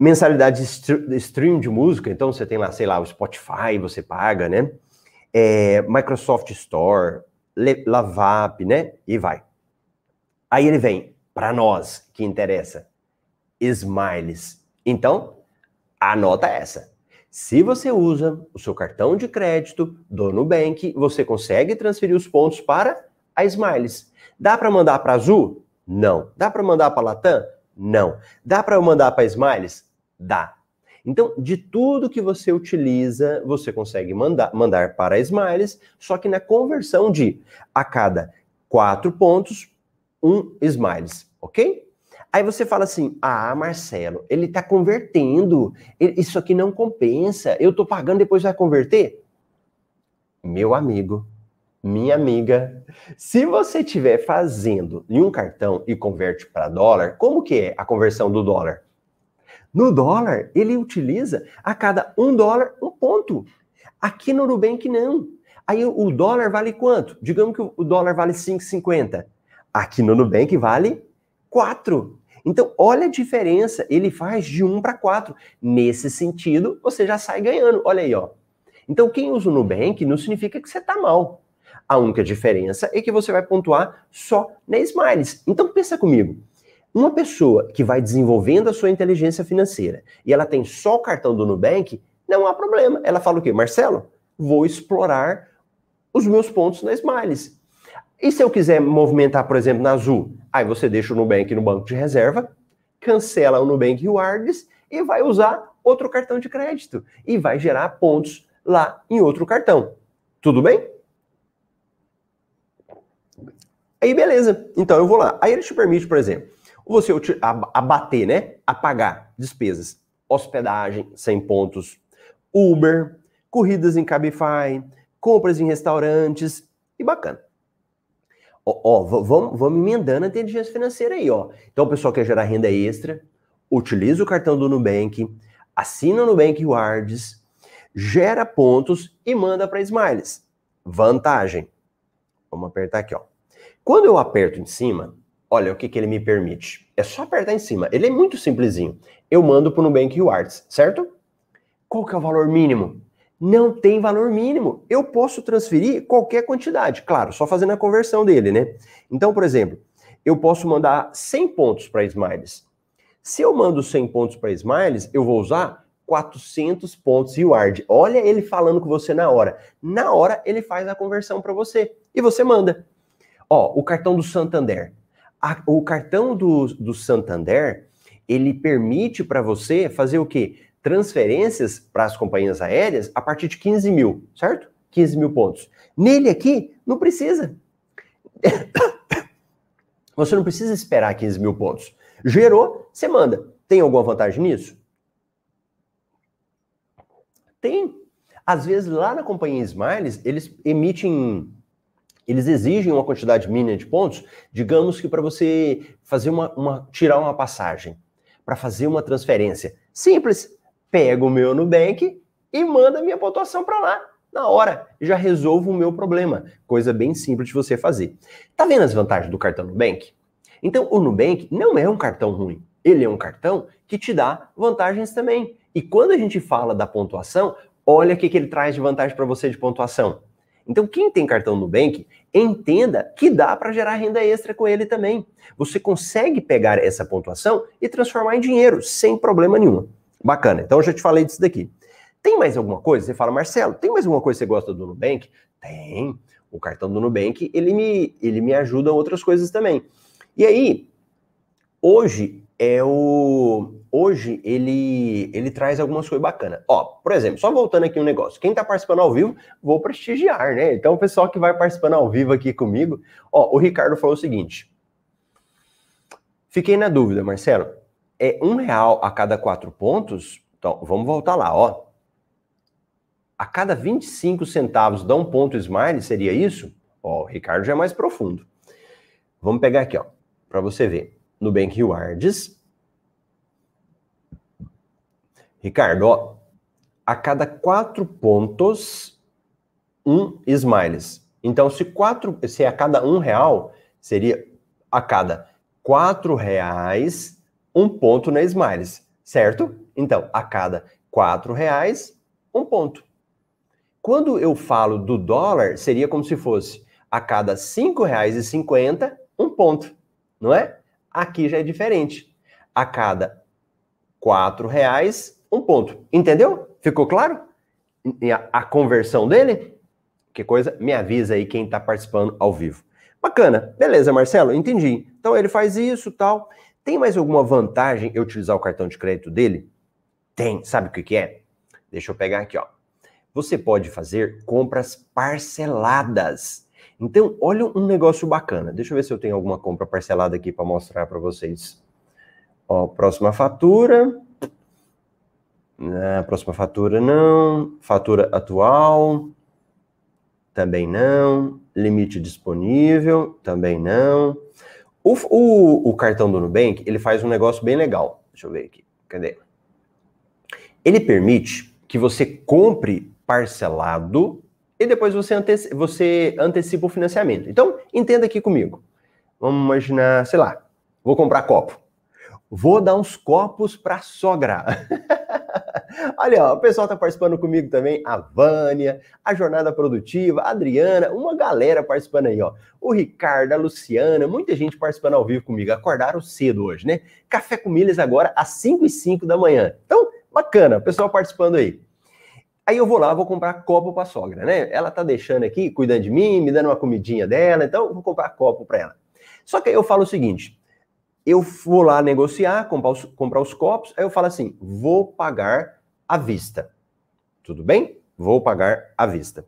mensalidade de stream de música. Então você tem lá, sei lá, o Spotify, você paga, né? É, Microsoft Store, Lavap, né? E vai. Aí ele vem para nós que interessa, Smiles. Então, anota essa. Se você usa o seu cartão de crédito do Nubank, você consegue transferir os pontos para a Smiles. Dá para mandar para Azul? Não. Dá para mandar para Latam? Não. Dá para mandar para Smiles? Dá. Então, de tudo que você utiliza, você consegue mandar, mandar para Smiles, só que na conversão de a cada quatro pontos, um Smiles, ok? Aí você fala assim: ah, Marcelo, ele está convertendo, isso aqui não compensa, eu estou pagando, depois vai converter? Meu amigo, minha amiga, se você estiver fazendo em um cartão e converte para dólar, como que é a conversão do dólar? No dólar, ele utiliza a cada um dólar um ponto. Aqui no Nubank, não. Aí o dólar vale quanto? Digamos que o dólar vale 5,50. Aqui no Nubank vale 4. Então, olha a diferença, ele faz de 1 para 4. Nesse sentido, você já sai ganhando. Olha aí, ó. Então, quem usa o Nubank não significa que você está mal. A única diferença é que você vai pontuar só na Smiles. Então, pensa comigo. Uma pessoa que vai desenvolvendo a sua inteligência financeira e ela tem só o cartão do Nubank, não há problema. Ela fala o quê? Marcelo, vou explorar os meus pontos na Smiles. E se eu quiser movimentar, por exemplo, na Azul? Aí você deixa o Nubank no banco de reserva, cancela o Nubank Rewards e vai usar outro cartão de crédito. E vai gerar pontos lá em outro cartão. Tudo bem? Aí beleza, então eu vou lá. Aí ele te permite, por exemplo, você abater, né? Apagar despesas. Hospedagem, 100 pontos. Uber, corridas em Cabify, compras em restaurantes e bacana. Ó, ó vamos, vamos emendando a inteligência financeira aí, ó. Então o pessoal quer gerar renda extra, utiliza o cartão do Nubank, assina o Nubank Rewards, gera pontos e manda para Smiles. Vantagem. Vamos apertar aqui, ó. Quando eu aperto em cima, olha o que, que ele me permite. É só apertar em cima. Ele é muito simplesinho. Eu mando para o Nubank Rewards, certo? Qual que é o valor mínimo? Não tem valor mínimo. Eu posso transferir qualquer quantidade, claro, só fazendo a conversão dele, né? Então, por exemplo, eu posso mandar 100 pontos para Smiles. Se eu mando 100 pontos para Smiles, eu vou usar 400 pontos reward. Olha ele falando com você na hora. Na hora ele faz a conversão para você e você manda. Ó, o cartão do Santander. A, o cartão do, do Santander, ele permite para você fazer o quê? Transferências para as companhias aéreas a partir de 15 mil, certo? 15 mil pontos. Nele aqui, não precisa. Você não precisa esperar 15 mil pontos. Gerou, você manda. Tem alguma vantagem nisso? Tem. Às vezes, lá na companhia Smiles, eles emitem. Eles exigem uma quantidade mínima de pontos, digamos que para você fazer uma, uma, tirar uma passagem, para fazer uma transferência. Simples. Pega o meu Nubank e manda minha pontuação para lá na hora. Já resolvo o meu problema. Coisa bem simples de você fazer. Tá vendo as vantagens do cartão Nubank? Então, o Nubank não é um cartão ruim. Ele é um cartão que te dá vantagens também. E quando a gente fala da pontuação, olha o que, que ele traz de vantagem para você de pontuação. Então, quem tem cartão Nubank, entenda que dá para gerar renda extra com ele também. Você consegue pegar essa pontuação e transformar em dinheiro, sem problema nenhum. Bacana. Então, eu já te falei disso daqui. Tem mais alguma coisa? Você fala, Marcelo, tem mais alguma coisa que você gosta do Nubank? Tem. O cartão do Nubank, ele me, ele me ajuda em outras coisas também. E aí, hoje é o hoje ele ele traz algumas coisas bacanas. Ó, por exemplo, só voltando aqui um negócio. Quem está participando ao vivo, vou prestigiar, né? Então, o pessoal que vai participando ao vivo aqui comigo, ó, o Ricardo falou o seguinte. Fiquei na dúvida, Marcelo. É um real a cada quatro pontos? Então, vamos voltar lá, ó. A cada 25 centavos dá um ponto smile, seria isso? Ó, o Ricardo já é mais profundo. Vamos pegar aqui, ó para você ver. Nubank Rewards. Ricardo, ó, a cada quatro pontos, um smiles. Então, se, quatro, se é a cada um real, seria a cada quatro reais, um ponto na smiles, certo? Então, a cada quatro reais, um ponto. Quando eu falo do dólar, seria como se fosse a cada e cinquenta, um ponto não é? Aqui já é diferente. A cada quatro reais, um ponto. Entendeu? Ficou claro? A, a conversão dele? Que coisa? Me avisa aí quem está participando ao vivo. Bacana. Beleza, Marcelo, entendi. Então ele faz isso tal. Tem mais alguma vantagem eu utilizar o cartão de crédito dele? Tem. Sabe o que, é? Deixa eu pegar aqui, ó. Você pode fazer compras parceladas. Então, olha um negócio bacana. Deixa eu ver se eu tenho alguma compra parcelada aqui para mostrar para vocês. Ó, próxima fatura. Ah, próxima fatura não. Fatura atual. Também não. Limite disponível. Também não. O, o, o cartão do Nubank, ele faz um negócio bem legal. Deixa eu ver aqui. Cadê? Ele permite que você compre parcelado e depois você, anteci você antecipa o financiamento. Então, entenda aqui comigo. Vamos imaginar, sei lá, vou comprar copo. Vou dar uns copos para sogra. Olha, ó, o pessoal está participando comigo também, a Vânia, a Jornada Produtiva, a Adriana, uma galera participando aí, ó. O Ricardo, a Luciana, muita gente participando ao vivo comigo. Acordaram cedo hoje, né? Café com milhas agora às 5 e 5 da manhã. Então, bacana, o pessoal participando aí. Aí eu vou lá, vou comprar copo para a sogra, né? Ela tá deixando aqui, cuidando de mim, me dando uma comidinha dela, então vou comprar copo para ela. Só que aí eu falo o seguinte: eu vou lá negociar, comprar os, comprar os copos, aí eu falo assim: vou pagar à vista. Tudo bem? Vou pagar à vista.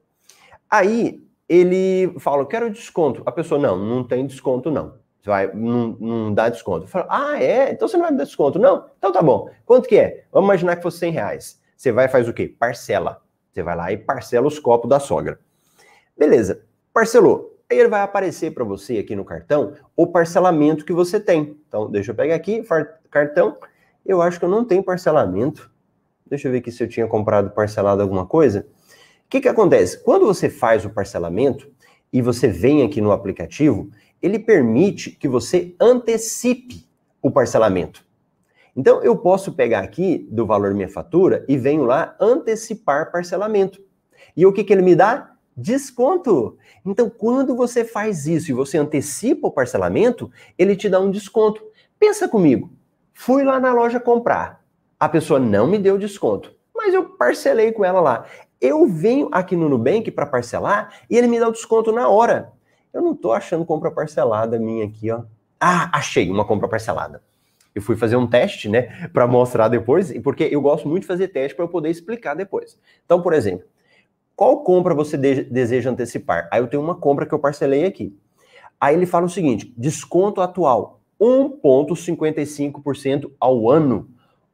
Aí ele fala, eu quero desconto. A pessoa, não, não tem desconto, não. Você vai, não, não dá desconto. Fala, ah, é? Então você não vai me dar desconto? Não? Então tá bom. Quanto que é? Vamos imaginar que fosse 100 reais. Você vai faz o quê? Parcela. Você vai lá e parcela os copos da sogra. Beleza, parcelou. Aí ele vai aparecer para você aqui no cartão o parcelamento que você tem. Então, deixa eu pegar aqui, cartão. Eu acho que eu não tenho parcelamento. Deixa eu ver aqui se eu tinha comprado parcelado alguma coisa. O que, que acontece? Quando você faz o parcelamento e você vem aqui no aplicativo, ele permite que você antecipe o parcelamento. Então, eu posso pegar aqui do valor minha fatura e venho lá antecipar parcelamento. E o que, que ele me dá? Desconto. Então, quando você faz isso e você antecipa o parcelamento, ele te dá um desconto. Pensa comigo. Fui lá na loja comprar. A pessoa não me deu desconto, mas eu parcelei com ela lá. Eu venho aqui no Nubank para parcelar e ele me dá o desconto na hora. Eu não estou achando compra parcelada minha aqui, ó. Ah, achei uma compra parcelada eu fui fazer um teste, né, para mostrar depois, porque eu gosto muito de fazer teste para eu poder explicar depois. Então, por exemplo, qual compra você de deseja antecipar? Aí eu tenho uma compra que eu parcelei aqui. Aí ele fala o seguinte: desconto atual 1,55% ao ano.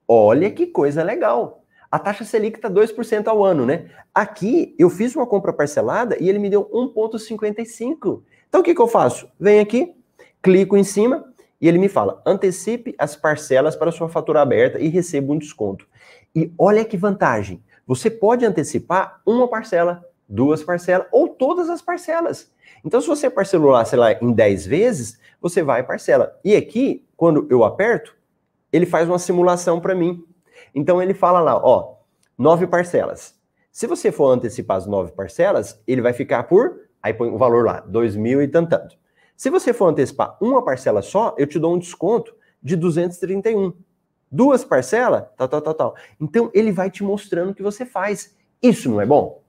Olha que coisa legal. A taxa Selic está 2% ao ano, né? Aqui eu fiz uma compra parcelada e ele me deu 1,55%. Então o que, que eu faço? Venho aqui, clico em cima, e ele me fala: antecipe as parcelas para sua fatura aberta e receba um desconto. E olha que vantagem! Você pode antecipar uma parcela, duas parcelas ou todas as parcelas. Então, se você parcelou lá, sei lá, em 10 vezes, você vai e parcela. E aqui, quando eu aperto, ele faz uma simulação para mim. Então, ele fala lá, ó, nove parcelas. Se você for antecipar as nove parcelas, ele vai ficar por, aí põe o valor lá, dois mil e tanto. Se você for antecipar uma parcela só, eu te dou um desconto de 231. Duas parcelas, tal, tal, tal, tal. Então ele vai te mostrando o que você faz. Isso não é bom?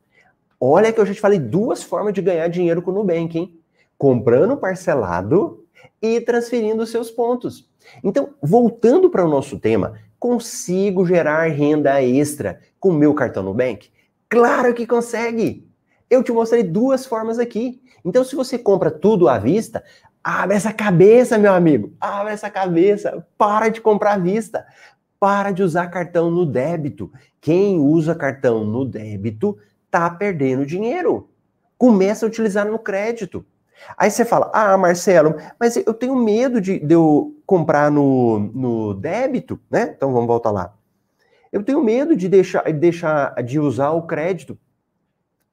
Olha que eu já te falei duas formas de ganhar dinheiro com o Nubank, hein? Comprando parcelado e transferindo seus pontos. Então, voltando para o nosso tema, consigo gerar renda extra com meu cartão Nubank? Claro que consegue! Eu te mostrei duas formas aqui. Então, se você compra tudo à vista, abre essa cabeça, meu amigo. Abre essa cabeça. Para de comprar à vista. Para de usar cartão no débito. Quem usa cartão no débito tá perdendo dinheiro. Começa a utilizar no crédito. Aí você fala, ah, Marcelo, mas eu tenho medo de, de eu comprar no, no débito, né? Então vamos voltar lá. Eu tenho medo de deixar, deixar de usar o crédito.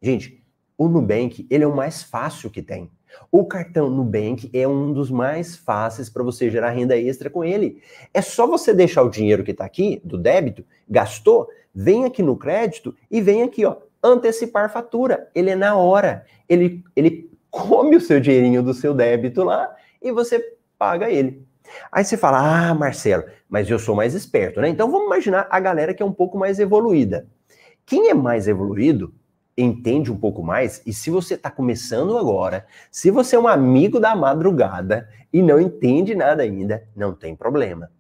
Gente, o Nubank, ele é o mais fácil que tem. O cartão Nubank é um dos mais fáceis para você gerar renda extra com ele. É só você deixar o dinheiro que está aqui, do débito, gastou, vem aqui no crédito e vem aqui, ó, antecipar fatura. Ele é na hora. Ele, ele come o seu dinheirinho do seu débito lá e você paga ele. Aí você fala, ah, Marcelo, mas eu sou mais esperto, né? Então vamos imaginar a galera que é um pouco mais evoluída. Quem é mais evoluído entende um pouco mais, e se você está começando agora, se você é um amigo da madrugada e não entende nada ainda, não tem problema.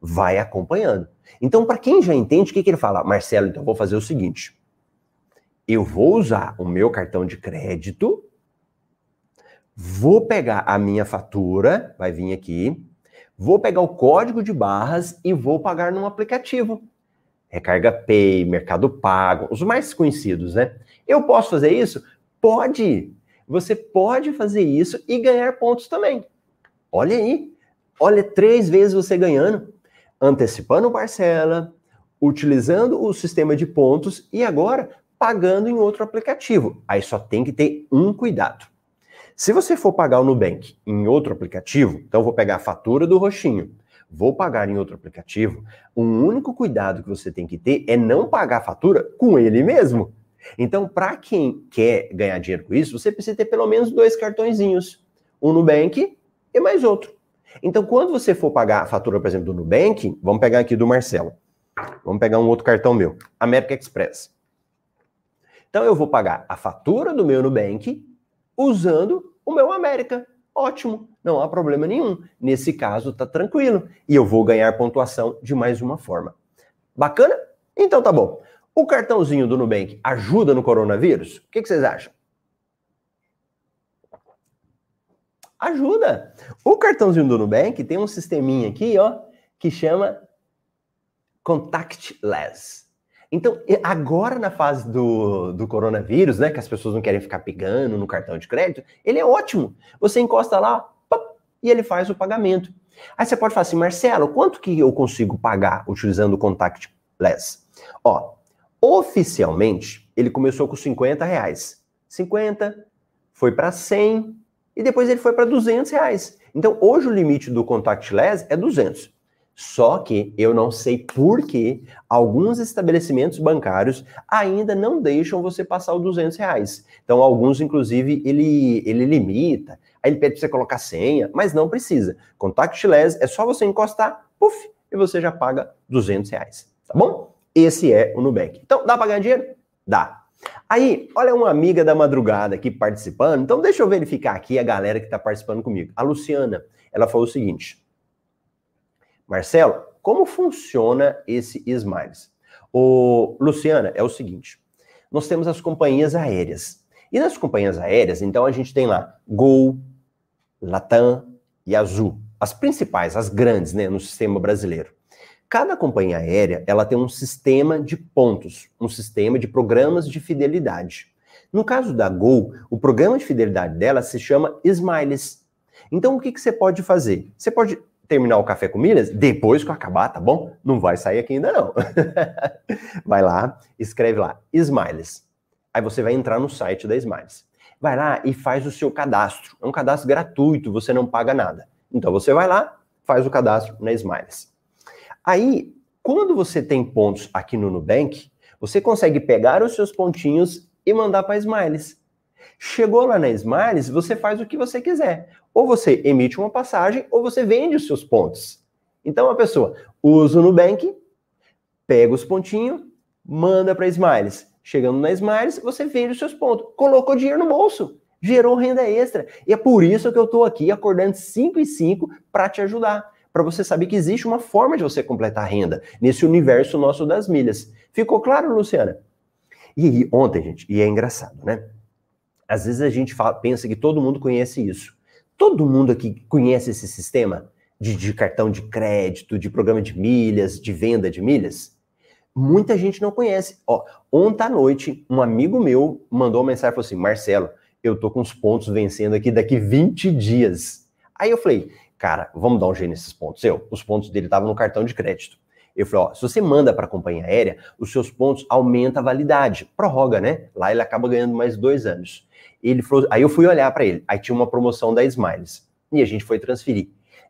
Vai acompanhando. Então, para quem já entende, o que, que ele fala? Marcelo, então vou fazer o seguinte: eu vou usar o meu cartão de crédito, vou pegar a minha fatura, vai vir aqui, vou pegar o código de barras e vou pagar num aplicativo. Recarga Pay, Mercado Pago, os mais conhecidos, né? Eu posso fazer isso? Pode! Você pode fazer isso e ganhar pontos também. Olha aí. Olha, três vezes você ganhando, antecipando parcela, utilizando o sistema de pontos e agora pagando em outro aplicativo. Aí só tem que ter um cuidado. Se você for pagar o Nubank em outro aplicativo, então vou pegar a fatura do roxinho, vou pagar em outro aplicativo, o um único cuidado que você tem que ter é não pagar a fatura com ele mesmo. Então, para quem quer ganhar dinheiro com isso, você precisa ter pelo menos dois cartõezinhos. Um Nubank e mais outro. Então, quando você for pagar a fatura, por exemplo, do Nubank, vamos pegar aqui do Marcelo. Vamos pegar um outro cartão meu, American Express. Então, eu vou pagar a fatura do meu Nubank usando o meu América. Ótimo, não há problema nenhum. Nesse caso, tá tranquilo. E eu vou ganhar pontuação de mais uma forma. Bacana? Então tá bom. O cartãozinho do Nubank ajuda no coronavírus? O que, que vocês acham? Ajuda. O cartãozinho do Nubank tem um sisteminha aqui, ó, que chama contactless. Então, agora na fase do, do coronavírus, né, que as pessoas não querem ficar pegando no cartão de crédito, ele é ótimo. Você encosta lá, pop, e ele faz o pagamento. Aí você pode falar assim, Marcelo, quanto que eu consigo pagar utilizando o contactless? Ó, oficialmente, ele começou com 50 reais. 50, foi para 100, e depois ele foi para 200 reais. Então, hoje o limite do contactless é 200. Só que eu não sei por que alguns estabelecimentos bancários ainda não deixam você passar os 200 reais. Então, alguns, inclusive, ele, ele limita, aí ele pede para você colocar senha, mas não precisa. Contactless é só você encostar, puf, e você já paga 200 reais. Tá bom? Esse é o Nubank. Então, dá para ganhar dinheiro? Dá. Aí, olha uma amiga da madrugada aqui participando. Então, deixa eu verificar aqui a galera que está participando comigo. A Luciana, ela falou o seguinte: Marcelo, como funciona esse Smiles? O Luciana, é o seguinte: nós temos as companhias aéreas. E nas companhias aéreas, então a gente tem lá Gol, Latam e Azul, as principais, as grandes, né, no sistema brasileiro. Cada companhia aérea, ela tem um sistema de pontos, um sistema de programas de fidelidade. No caso da Gol, o programa de fidelidade dela se chama Smiles. Então, o que, que você pode fazer? Você pode terminar o café com milhas depois que eu acabar, tá bom? Não vai sair aqui ainda não. vai lá, escreve lá, Smiles. Aí você vai entrar no site da Smiles. Vai lá e faz o seu cadastro. É um cadastro gratuito, você não paga nada. Então você vai lá, faz o cadastro na Smiles. Aí, quando você tem pontos aqui no Nubank, você consegue pegar os seus pontinhos e mandar para Smiles. Chegou lá na Smiles, você faz o que você quiser. Ou você emite uma passagem, ou você vende os seus pontos. Então a pessoa usa o Nubank, pega os pontinhos, manda para Smiles. Chegando na Smiles, você vende os seus pontos. Colocou dinheiro no bolso, gerou renda extra. E é por isso que eu estou aqui acordando 5 e 5 para te ajudar para você saber que existe uma forma de você completar a renda nesse universo nosso das milhas. Ficou claro, Luciana? E ontem, gente, e é engraçado, né? Às vezes a gente fala, pensa que todo mundo conhece isso. Todo mundo aqui conhece esse sistema de, de cartão de crédito, de programa de milhas, de venda de milhas? Muita gente não conhece. Ó, ontem à noite, um amigo meu mandou uma mensagem e falou assim: Marcelo, eu tô com os pontos vencendo aqui daqui 20 dias. Aí eu falei, cara, vamos dar um jeito nesses pontos. Eu, os pontos dele estavam no cartão de crédito. Eu falei, ó, se você manda para a companhia aérea, os seus pontos aumenta a validade, prorroga, né? Lá ele acaba ganhando mais dois anos. Ele falou, aí eu fui olhar para ele, aí tinha uma promoção da Smiles e a gente foi transferir.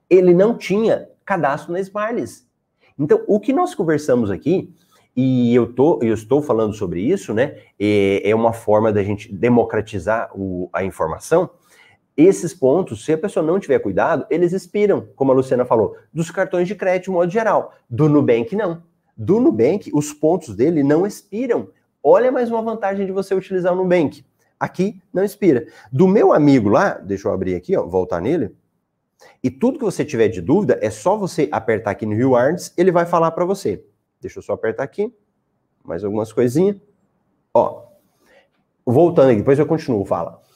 Ele não tinha cadastro na Smiles. Então, o que nós conversamos aqui e eu, tô, eu estou falando sobre isso, né? É, é uma forma da gente democratizar o, a informação esses pontos, se a pessoa não tiver cuidado, eles expiram, como a Luciana falou, dos cartões de crédito de modo geral. Do Nubank, não. Do Nubank, os pontos dele não expiram. Olha mais uma vantagem de você utilizar o Nubank. Aqui não expira. Do meu amigo lá, deixa eu abrir aqui, ó, voltar nele. E tudo que você tiver de dúvida, é só você apertar aqui no Rewards, ele vai falar para você. Deixa eu só apertar aqui. Mais algumas coisinhas. Ó. Voltando aqui, depois eu continuo, fala.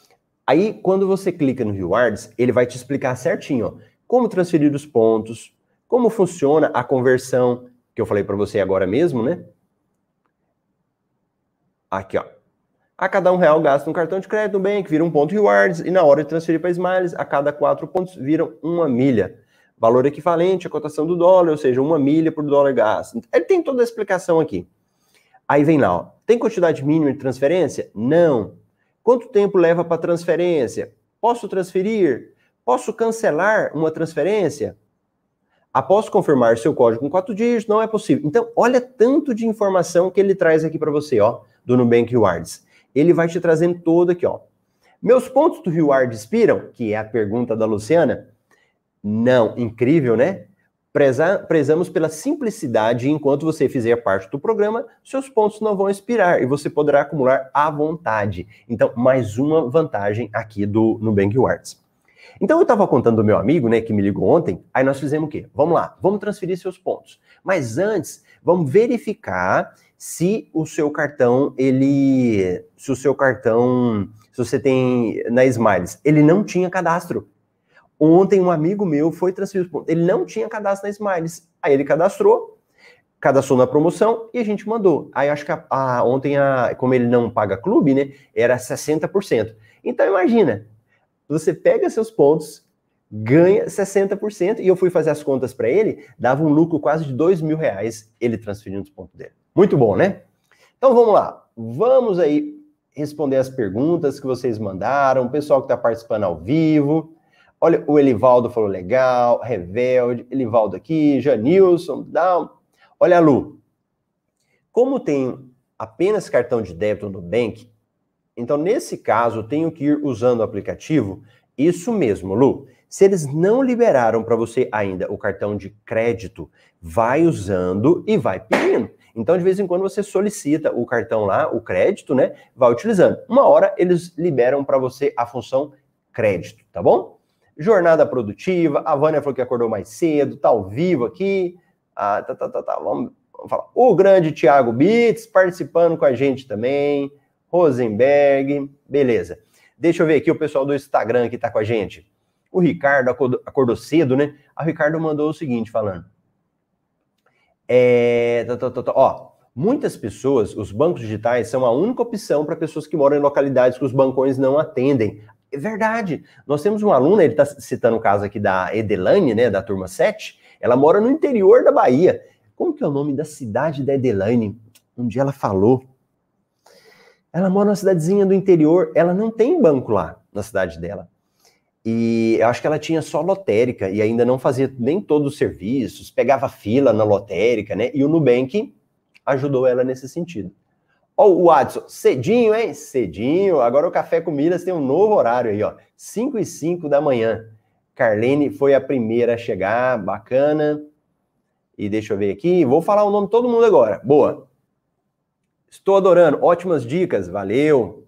Aí, quando você clica no Rewards, ele vai te explicar certinho ó, como transferir os pontos, como funciona a conversão, que eu falei para você agora mesmo, né? Aqui, ó. A cada um real gasto no cartão de crédito no Bank, vira um ponto Rewards, e na hora de transferir para Smiles, a cada quatro pontos viram uma milha. Valor equivalente à cotação do dólar, ou seja, uma milha por dólar gasto. Ele tem toda a explicação aqui. Aí vem lá, ó. Tem quantidade mínima de transferência? Não. Quanto tempo leva para transferência? Posso transferir? Posso cancelar uma transferência? Após confirmar seu código com quatro dígitos, não é possível. Então, olha tanto de informação que ele traz aqui para você, ó, do Nubank Rewards. Ele vai te trazendo todo aqui, ó. Meus pontos do Reward expiram? Que é a pergunta da Luciana. Não, incrível, né? Preza, prezamos pela simplicidade enquanto você fizer parte do programa, seus pontos não vão expirar e você poderá acumular à vontade. Então, mais uma vantagem aqui do Nubank Rewards. Então, eu estava contando do meu amigo, né, que me ligou ontem, aí nós fizemos o quê? Vamos lá, vamos transferir seus pontos. Mas antes, vamos verificar se o seu cartão, ele... Se o seu cartão, se você tem na Smiles, ele não tinha cadastro. Ontem um amigo meu foi pontos. Ele não tinha cadastro na Smiles. Aí ele cadastrou, cadastrou na promoção e a gente mandou. Aí acho que a, a, ontem, a, como ele não paga clube, né? Era 60%. Então imagina, você pega seus pontos, ganha 60%, e eu fui fazer as contas para ele, dava um lucro quase de 2 mil reais ele transferindo os pontos dele. Muito bom, né? Então vamos lá, vamos aí responder as perguntas que vocês mandaram, o pessoal que está participando ao vivo. Olha, o Elivaldo falou legal, Revelde, Elivaldo aqui, Janilson, Down. Olha, Lu, como tem apenas cartão de débito no Nubank, então nesse caso tenho que ir usando o aplicativo. Isso mesmo, Lu. Se eles não liberaram para você ainda o cartão de crédito, vai usando e vai pedindo. Então, de vez em quando, você solicita o cartão lá, o crédito, né? Vai utilizando. Uma hora eles liberam para você a função crédito, tá bom? Jornada produtiva, a Vânia falou que acordou mais cedo, tá ao vivo aqui. Ah, tá, tá, tá, tá. Vamos, vamos falar. O grande Thiago Bits participando com a gente também. Rosenberg, beleza. Deixa eu ver aqui o pessoal do Instagram que tá com a gente. O Ricardo acordou, acordou cedo, né? A Ricardo mandou o seguinte falando. É, tá, tá, tá, tá, ó, muitas pessoas, os bancos digitais são a única opção para pessoas que moram em localidades que os bancões não atendem. É verdade. Nós temos uma aluna, ele está citando o caso aqui da Edelane, né, da turma 7. Ela mora no interior da Bahia. Como que é o nome da cidade da Edelane? Um dia ela falou. Ela mora numa cidadezinha do interior, ela não tem banco lá na cidade dela. E eu acho que ela tinha só lotérica e ainda não fazia nem todos os serviços, pegava fila na lotérica, né? E o Nubank ajudou ela nesse sentido. Ó, o Watson, cedinho, hein? Cedinho. Agora o Café com tem um novo horário aí, ó. 5 e 5 da manhã. Carlene foi a primeira a chegar, bacana. E deixa eu ver aqui, vou falar o nome de todo mundo agora. Boa. Estou adorando, ótimas dicas, valeu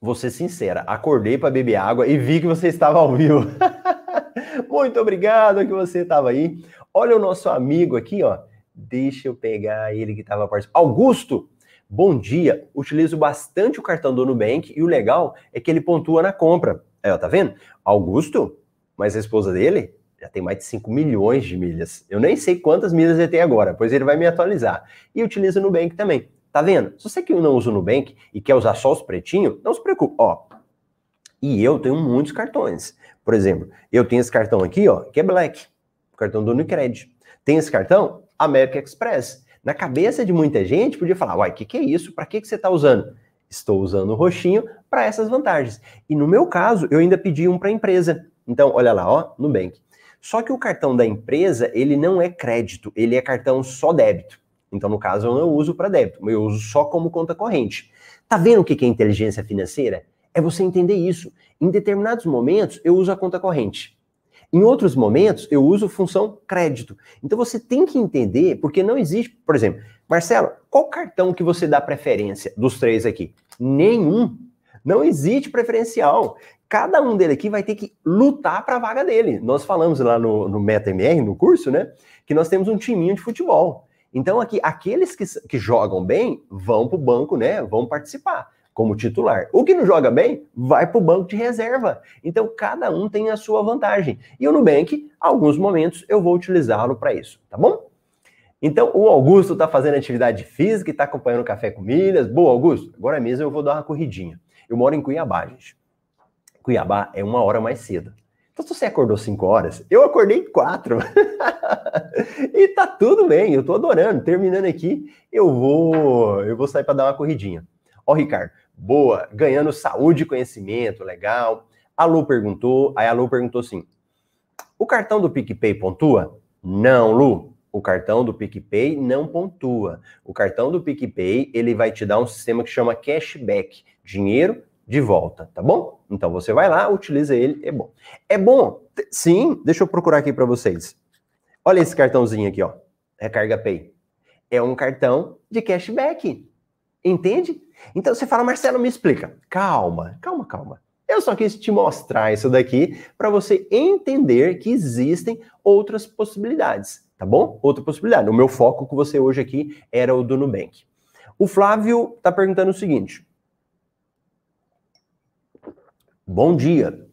vou ser sincera, acordei para beber água e vi que você estava ao vivo. Muito obrigado que você estava aí. Olha o nosso amigo aqui, ó. Deixa eu pegar ele que estava participando. Augusto, bom dia. Utilizo bastante o cartão do Nubank e o legal é que ele pontua na compra. Aí, ó, tá vendo? Augusto, mas a esposa dele já tem mais de 5 milhões de milhas. Eu nem sei quantas milhas ele tem agora, pois ele vai me atualizar. E utiliza o Nubank também. Tá vendo? Se você que não usa o Nubank e quer usar só os pretinhos, não se preocupe. Ó, e eu tenho muitos cartões. Por exemplo, eu tenho esse cartão aqui, ó, que é Black, o cartão do Unicred. Tem esse cartão, American Express. Na cabeça de muita gente, podia falar, uai, o que, que é isso? Para que, que você está usando? Estou usando o roxinho para essas vantagens. E no meu caso, eu ainda pedi um para a empresa. Então, olha lá, ó, Nubank. Só que o cartão da empresa, ele não é crédito, ele é cartão só débito. Então, no caso, eu não uso para débito, eu uso só como conta corrente. Tá vendo o que é inteligência financeira? É você entender isso. Em determinados momentos, eu uso a conta corrente. Em outros momentos, eu uso função crédito. Então você tem que entender, porque não existe, por exemplo, Marcelo, qual cartão que você dá preferência dos três aqui? Nenhum. Não existe preferencial. Cada um dele aqui vai ter que lutar para a vaga dele. Nós falamos lá no, no MetaMR, no curso, né? Que nós temos um timinho de futebol. Então, aqui, aqueles que, que jogam bem vão para o banco, né? Vão participar como titular. O que não joga bem, vai para o banco de reserva. Então, cada um tem a sua vantagem. E o Nubank, alguns momentos, eu vou utilizá-lo para isso, tá bom? Então, o Augusto está fazendo atividade física e está acompanhando o Café com Milhas. Boa, Augusto. Agora mesmo eu vou dar uma corridinha. Eu moro em Cuiabá, gente. Cuiabá é uma hora mais cedo. Então, se você acordou 5 horas, eu acordei 4. e tá tudo bem, eu tô adorando. Terminando aqui, eu vou, eu vou sair para dar uma corridinha. Ó, Ricardo, boa, ganhando saúde e conhecimento, legal. A Lu perguntou, aí a Lu perguntou assim: o cartão do PicPay pontua? Não, Lu. O cartão do PicPay não pontua. O cartão do PicPay, ele vai te dar um sistema que chama cashback, dinheiro de volta, tá bom? Então você vai lá, utiliza ele, é bom. É bom? Sim, deixa eu procurar aqui para vocês. Olha esse cartãozinho aqui, ó. Recarga Pay. É um cartão de cashback. Entende? Então você fala, Marcelo, me explica. Calma, calma, calma. Eu só quis te mostrar isso daqui para você entender que existem outras possibilidades, tá bom? Outra possibilidade. O meu foco com você hoje aqui era o do Nubank. O Flávio está perguntando o seguinte: Bom dia.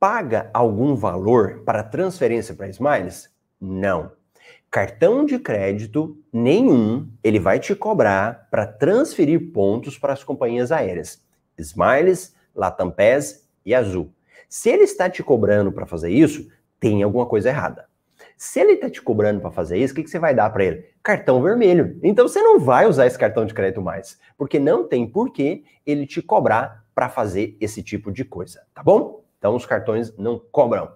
Paga algum valor para transferência para Smiles? Não. Cartão de crédito nenhum ele vai te cobrar para transferir pontos para as companhias aéreas. Smiles, Latam Pass e Azul. Se ele está te cobrando para fazer isso, tem alguma coisa errada. Se ele está te cobrando para fazer isso, o que, que você vai dar para ele? Cartão vermelho. Então você não vai usar esse cartão de crédito mais, porque não tem por que ele te cobrar para fazer esse tipo de coisa, tá bom? Então os cartões não cobram.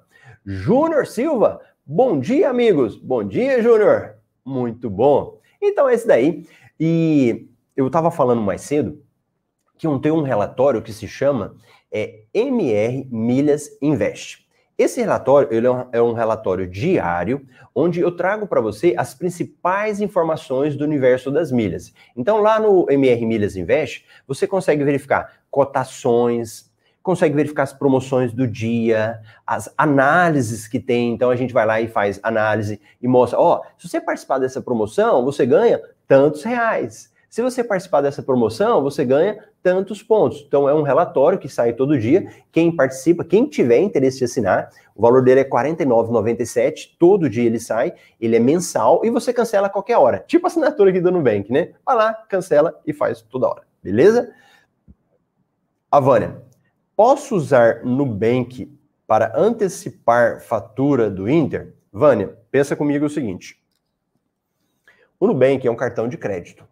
Júnior Silva, bom dia, amigos. Bom dia, Júnior. Muito bom. Então é esse daí. E eu estava falando mais cedo que tenho um relatório que se chama é, MR Milhas Invest. Esse relatório ele é um é relatório diário, onde eu trago para você as principais informações do universo das milhas. Então, lá no MR Milhas Invest, você consegue verificar cotações, consegue verificar as promoções do dia, as análises que tem. Então, a gente vai lá e faz análise e mostra: ó, oh, se você participar dessa promoção, você ganha tantos reais. Se você participar dessa promoção, você ganha tantos pontos. Então é um relatório que sai todo dia. Quem participa, quem tiver interesse de assinar, o valor dele é R$ 49,97. Todo dia ele sai, ele é mensal e você cancela a qualquer hora. Tipo assinatura aqui do Nubank, né? Vai lá, cancela e faz toda hora. Beleza? A Vânia, posso usar Nubank para antecipar fatura do Inter? Vânia, pensa comigo o seguinte. O Nubank é um cartão de crédito.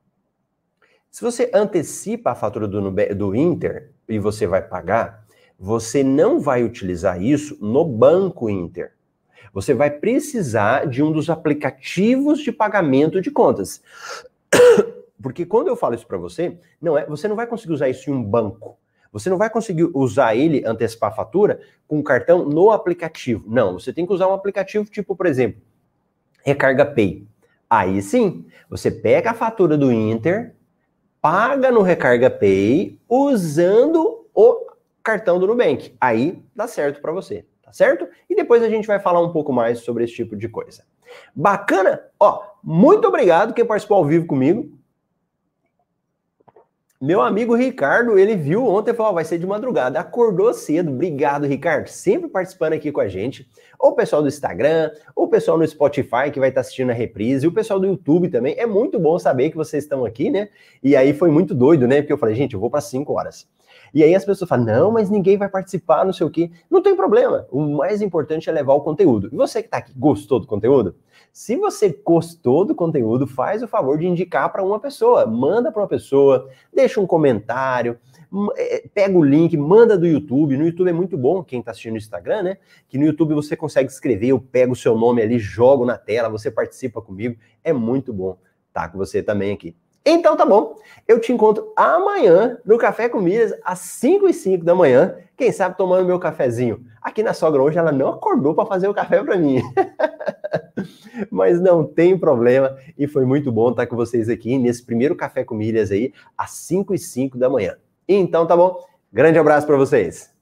Se você antecipa a fatura do, do Inter e você vai pagar, você não vai utilizar isso no banco Inter. Você vai precisar de um dos aplicativos de pagamento de contas. Porque quando eu falo isso para você, não é, você não vai conseguir usar isso em um banco. Você não vai conseguir usar ele, antecipar a fatura, com o cartão no aplicativo. Não, você tem que usar um aplicativo tipo, por exemplo, Recarga Pay. Aí sim, você pega a fatura do Inter, paga no Recarga Pay usando o cartão do Nubank. Aí dá certo para você, tá certo? E depois a gente vai falar um pouco mais sobre esse tipo de coisa. Bacana? Ó, muito obrigado quem participou ao vivo comigo. Meu amigo Ricardo, ele viu ontem e falou: oh, vai ser de madrugada. Acordou cedo. Obrigado, Ricardo. Sempre participando aqui com a gente. O pessoal do Instagram, o pessoal no Spotify que vai estar assistindo a reprise, o pessoal do YouTube também. É muito bom saber que vocês estão aqui, né? E aí foi muito doido, né? Porque eu falei, gente, eu vou para 5 horas. E aí as pessoas falam, não, mas ninguém vai participar, não sei o quê. Não tem problema. O mais importante é levar o conteúdo. E você que está aqui, gostou do conteúdo? Se você gostou do conteúdo, faz o favor de indicar para uma pessoa. Manda para uma pessoa, deixa um comentário, é, pega o link, manda do YouTube. No YouTube é muito bom, quem está assistindo no Instagram, né? Que no YouTube você consegue escrever, eu pego o seu nome ali, jogo na tela, você participa comigo. É muito bom estar tá com você também aqui. Então tá bom, eu te encontro amanhã no Café com Milhas, às 5 e 5 da manhã. Quem sabe tomando meu cafezinho. Aqui na sogra hoje ela não acordou para fazer o café para mim. Mas não tem problema e foi muito bom estar com vocês aqui nesse primeiro Café com Milhas aí, às 5 e 5 da manhã. Então tá bom, grande abraço para vocês.